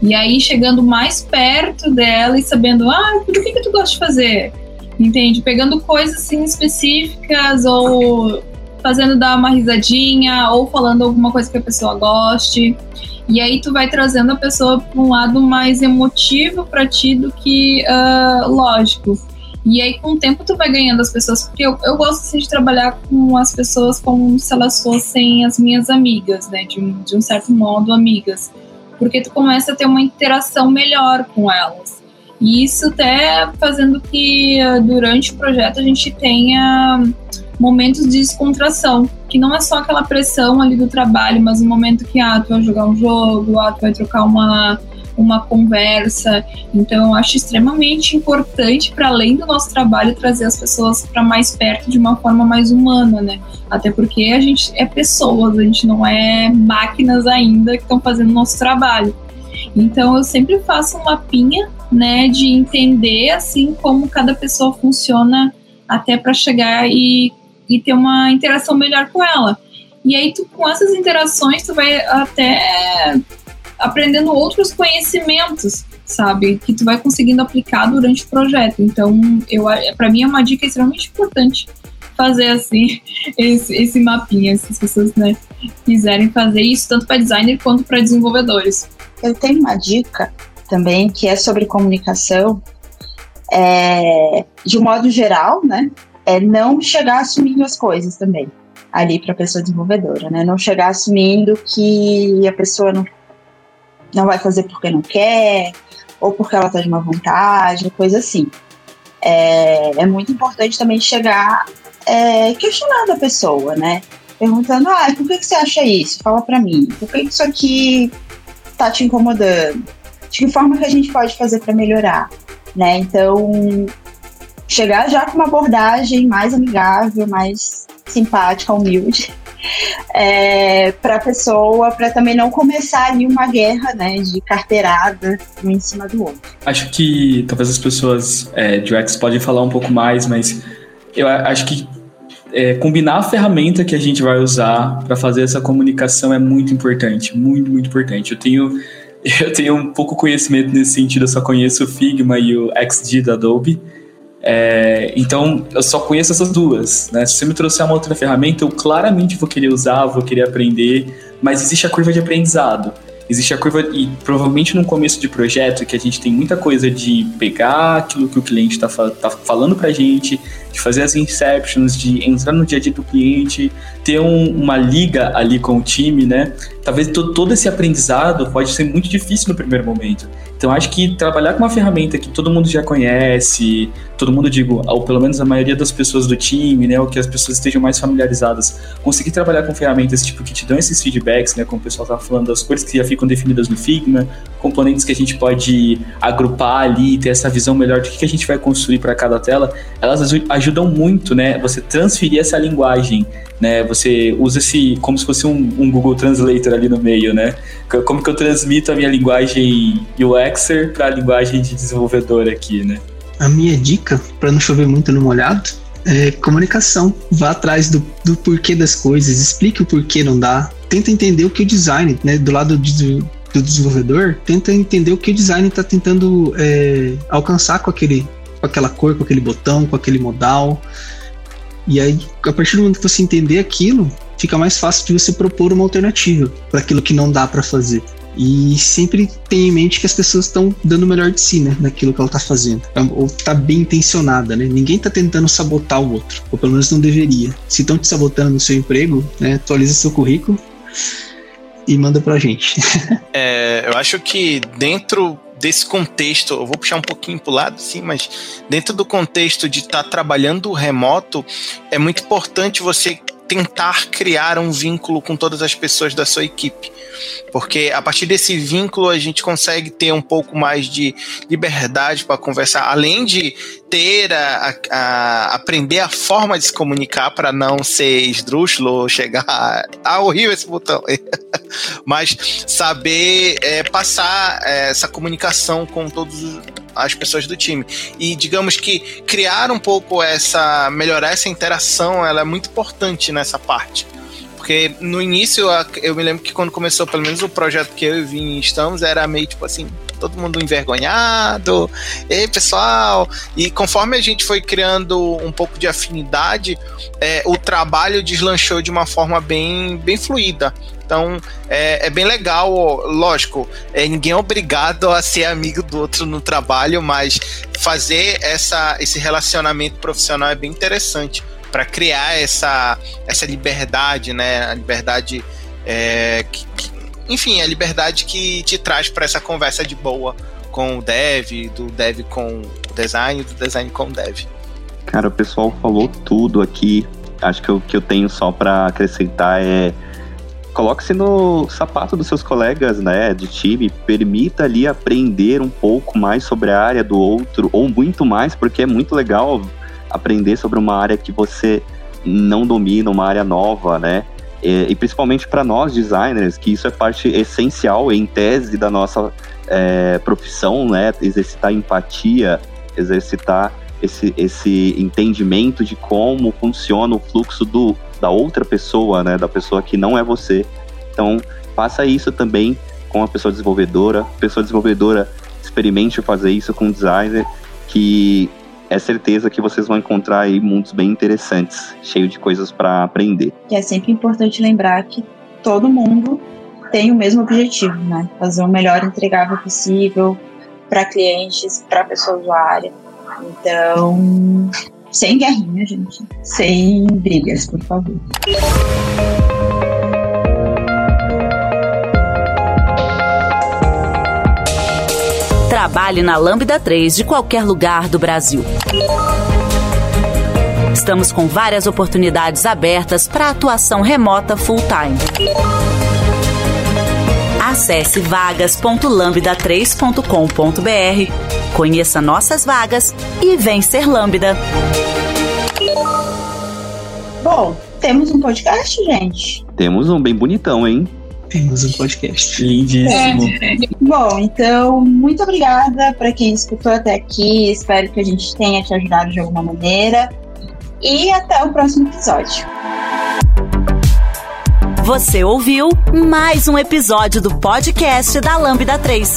E aí chegando mais perto dela e sabendo, ah, por que, que tu gosta de fazer? Entende? Pegando coisas assim específicas ou fazendo dar uma risadinha ou falando alguma coisa que a pessoa goste. E aí tu vai trazendo a pessoa para um lado mais emotivo para ti do que uh, lógico. E aí, com o tempo, tu vai ganhando as pessoas, porque eu, eu gosto assim, de trabalhar com as pessoas como se elas fossem as minhas amigas, né? De um, de um certo modo, amigas. Porque tu começa a ter uma interação melhor com elas. E isso até fazendo que uh, durante o projeto a gente tenha momentos de descontração, que não é só aquela pressão ali do trabalho, mas um momento que ah, tu vai jogar um jogo, ah, tu vai trocar uma, uma conversa. Então, eu acho extremamente importante, para além do nosso trabalho, trazer as pessoas para mais perto de uma forma mais humana, né? Até porque a gente é pessoas, a gente não é máquinas ainda que estão fazendo o nosso trabalho. Então, eu sempre faço um mapinha, né, de entender assim como cada pessoa funciona até para chegar e e ter uma interação melhor com ela. E aí, tu, com essas interações, tu vai até aprendendo outros conhecimentos, sabe? Que tu vai conseguindo aplicar durante o projeto. Então, eu para mim é uma dica extremamente importante fazer assim *laughs* esse, esse mapinha, se as pessoas né, quiserem fazer isso tanto para designer quanto para desenvolvedores. Eu tenho uma dica também que é sobre comunicação, é, de um modo geral, né? É não chegar assumindo as coisas também ali para a pessoa desenvolvedora, né? Não chegar assumindo que a pessoa não, não vai fazer porque não quer ou porque ela está de má vontade, coisa assim. É, é muito importante também chegar é, questionando a pessoa, né? Perguntando, ah, por que, que você acha isso? Fala para mim. Por que, que isso aqui tá te incomodando? De que forma que a gente pode fazer para melhorar? Né? Então, chegar já com uma abordagem mais amigável, mais simpática, humilde. É, para a pessoa, para também não começar ali uma guerra né, de carteirada um em cima do outro. Acho que talvez as pessoas é, de UX podem falar um pouco mais, mas eu acho que é, combinar a ferramenta que a gente vai usar para fazer essa comunicação é muito importante, muito, muito importante. Eu tenho, *laughs* eu tenho um pouco conhecimento nesse sentido, eu só conheço o Figma e o XD da Adobe. É, então, eu só conheço essas duas. Né? Se você me trouxer uma outra ferramenta, eu claramente vou querer usar, vou querer aprender, mas existe a curva de aprendizado. Existe a curva, e provavelmente no começo de projeto, que a gente tem muita coisa de pegar aquilo que o cliente está tá falando para a gente, de fazer as inceptions, de entrar no dia a dia do cliente, ter um, uma liga ali com o time, né? Talvez todo esse aprendizado pode ser muito difícil no primeiro momento. Então acho que trabalhar com uma ferramenta que todo mundo já conhece, todo mundo digo, ou pelo menos a maioria das pessoas do time, né, ou que as pessoas estejam mais familiarizadas, conseguir trabalhar com ferramentas tipo que te dão esses feedbacks, né, como o pessoal tá falando das cores que já ficam definidas no Figma, componentes que a gente pode agrupar ali, ter essa visão melhor do que a gente vai construir para cada tela, elas ajudam muito, né, você transferir essa linguagem né? Você usa esse como se fosse um, um, Google Translator ali no meio, né? Como que eu transmito a minha linguagem UXer para a linguagem de desenvolvedor aqui, né? A minha dica, para não chover muito no molhado, é comunicação. Vá atrás do, do porquê das coisas, explique o porquê não dá. Tenta entender o que o design, né, do lado de, do desenvolvedor, tenta entender o que o design está tentando é, alcançar com aquele, com aquela cor, com aquele botão, com aquele modal. E aí, a partir do momento que você entender aquilo, fica mais fácil de você propor uma alternativa para aquilo que não dá para fazer. E sempre tem em mente que as pessoas estão dando o melhor de si, né? Naquilo que ela está fazendo. É, ou está bem intencionada, né? Ninguém está tentando sabotar o outro. Ou pelo menos não deveria. Se estão te sabotando no seu emprego, né? Atualiza seu currículo e manda pra gente. *laughs* é, eu acho que dentro desse contexto, eu vou puxar um pouquinho para o lado, sim, mas dentro do contexto de estar tá trabalhando remoto, é muito importante você tentar criar um vínculo com todas as pessoas da sua equipe. Porque a partir desse vínculo a gente consegue ter um pouco mais de liberdade para conversar, além de a, a, aprender a forma de se comunicar para não ser esdrúxulo, chegar. *laughs* Ah, horrível esse botão. *laughs* Mas saber é, passar é, essa comunicação com todos as pessoas do time. E digamos que criar um pouco essa. melhorar essa interação, ela é muito importante nessa parte. Porque no início, eu me lembro que quando começou, pelo menos o projeto que eu e Vim estamos, era meio tipo assim, todo mundo envergonhado, ei pessoal. E conforme a gente foi criando um pouco de afinidade, é, o trabalho deslanchou de uma forma bem, bem fluida. Então é, é, bem legal, lógico, é, ninguém é obrigado a ser amigo do outro no trabalho, mas fazer essa, esse relacionamento profissional é bem interessante para criar essa, essa liberdade, né? A liberdade é, que, que, enfim, a liberdade que te traz para essa conversa de boa com o dev, do dev com o design, do design com o dev. Cara, o pessoal falou tudo aqui. Acho que o que eu tenho só para acrescentar é coloque-se no sapato dos seus colegas, né, de time, permita ali aprender um pouco mais sobre a área do outro ou muito mais, porque é muito legal aprender sobre uma área que você não domina, uma área nova, né? E, e principalmente para nós designers, que isso é parte essencial em tese da nossa é, profissão, né? Exercitar empatia, exercitar esse, esse entendimento de como funciona o fluxo do, da outra pessoa, né? Da pessoa que não é você. Então, faça isso também com a pessoa desenvolvedora. Pessoa desenvolvedora experimente fazer isso com o designer, que é certeza que vocês vão encontrar aí mundos bem interessantes, cheio de coisas para aprender. Que é sempre importante lembrar que todo mundo tem o mesmo objetivo, né? Fazer o melhor entregável possível para clientes, para pessoa usuária. Então, sem guerrinha, gente. Sem brigas, por favor. Trabalhe na Lambda 3 de qualquer lugar do Brasil. Estamos com várias oportunidades abertas para atuação remota full-time. Acesse vagas.lambda3.com.br, conheça nossas vagas e vem ser Lambda. Bom, temos um podcast, gente? Temos um bem bonitão, hein? Temos um podcast. Lindíssimo. É. Bom, então, muito obrigada para quem escutou até aqui. Espero que a gente tenha te ajudado de alguma maneira. E até o próximo episódio. Você ouviu mais um episódio do podcast da Lambda 3.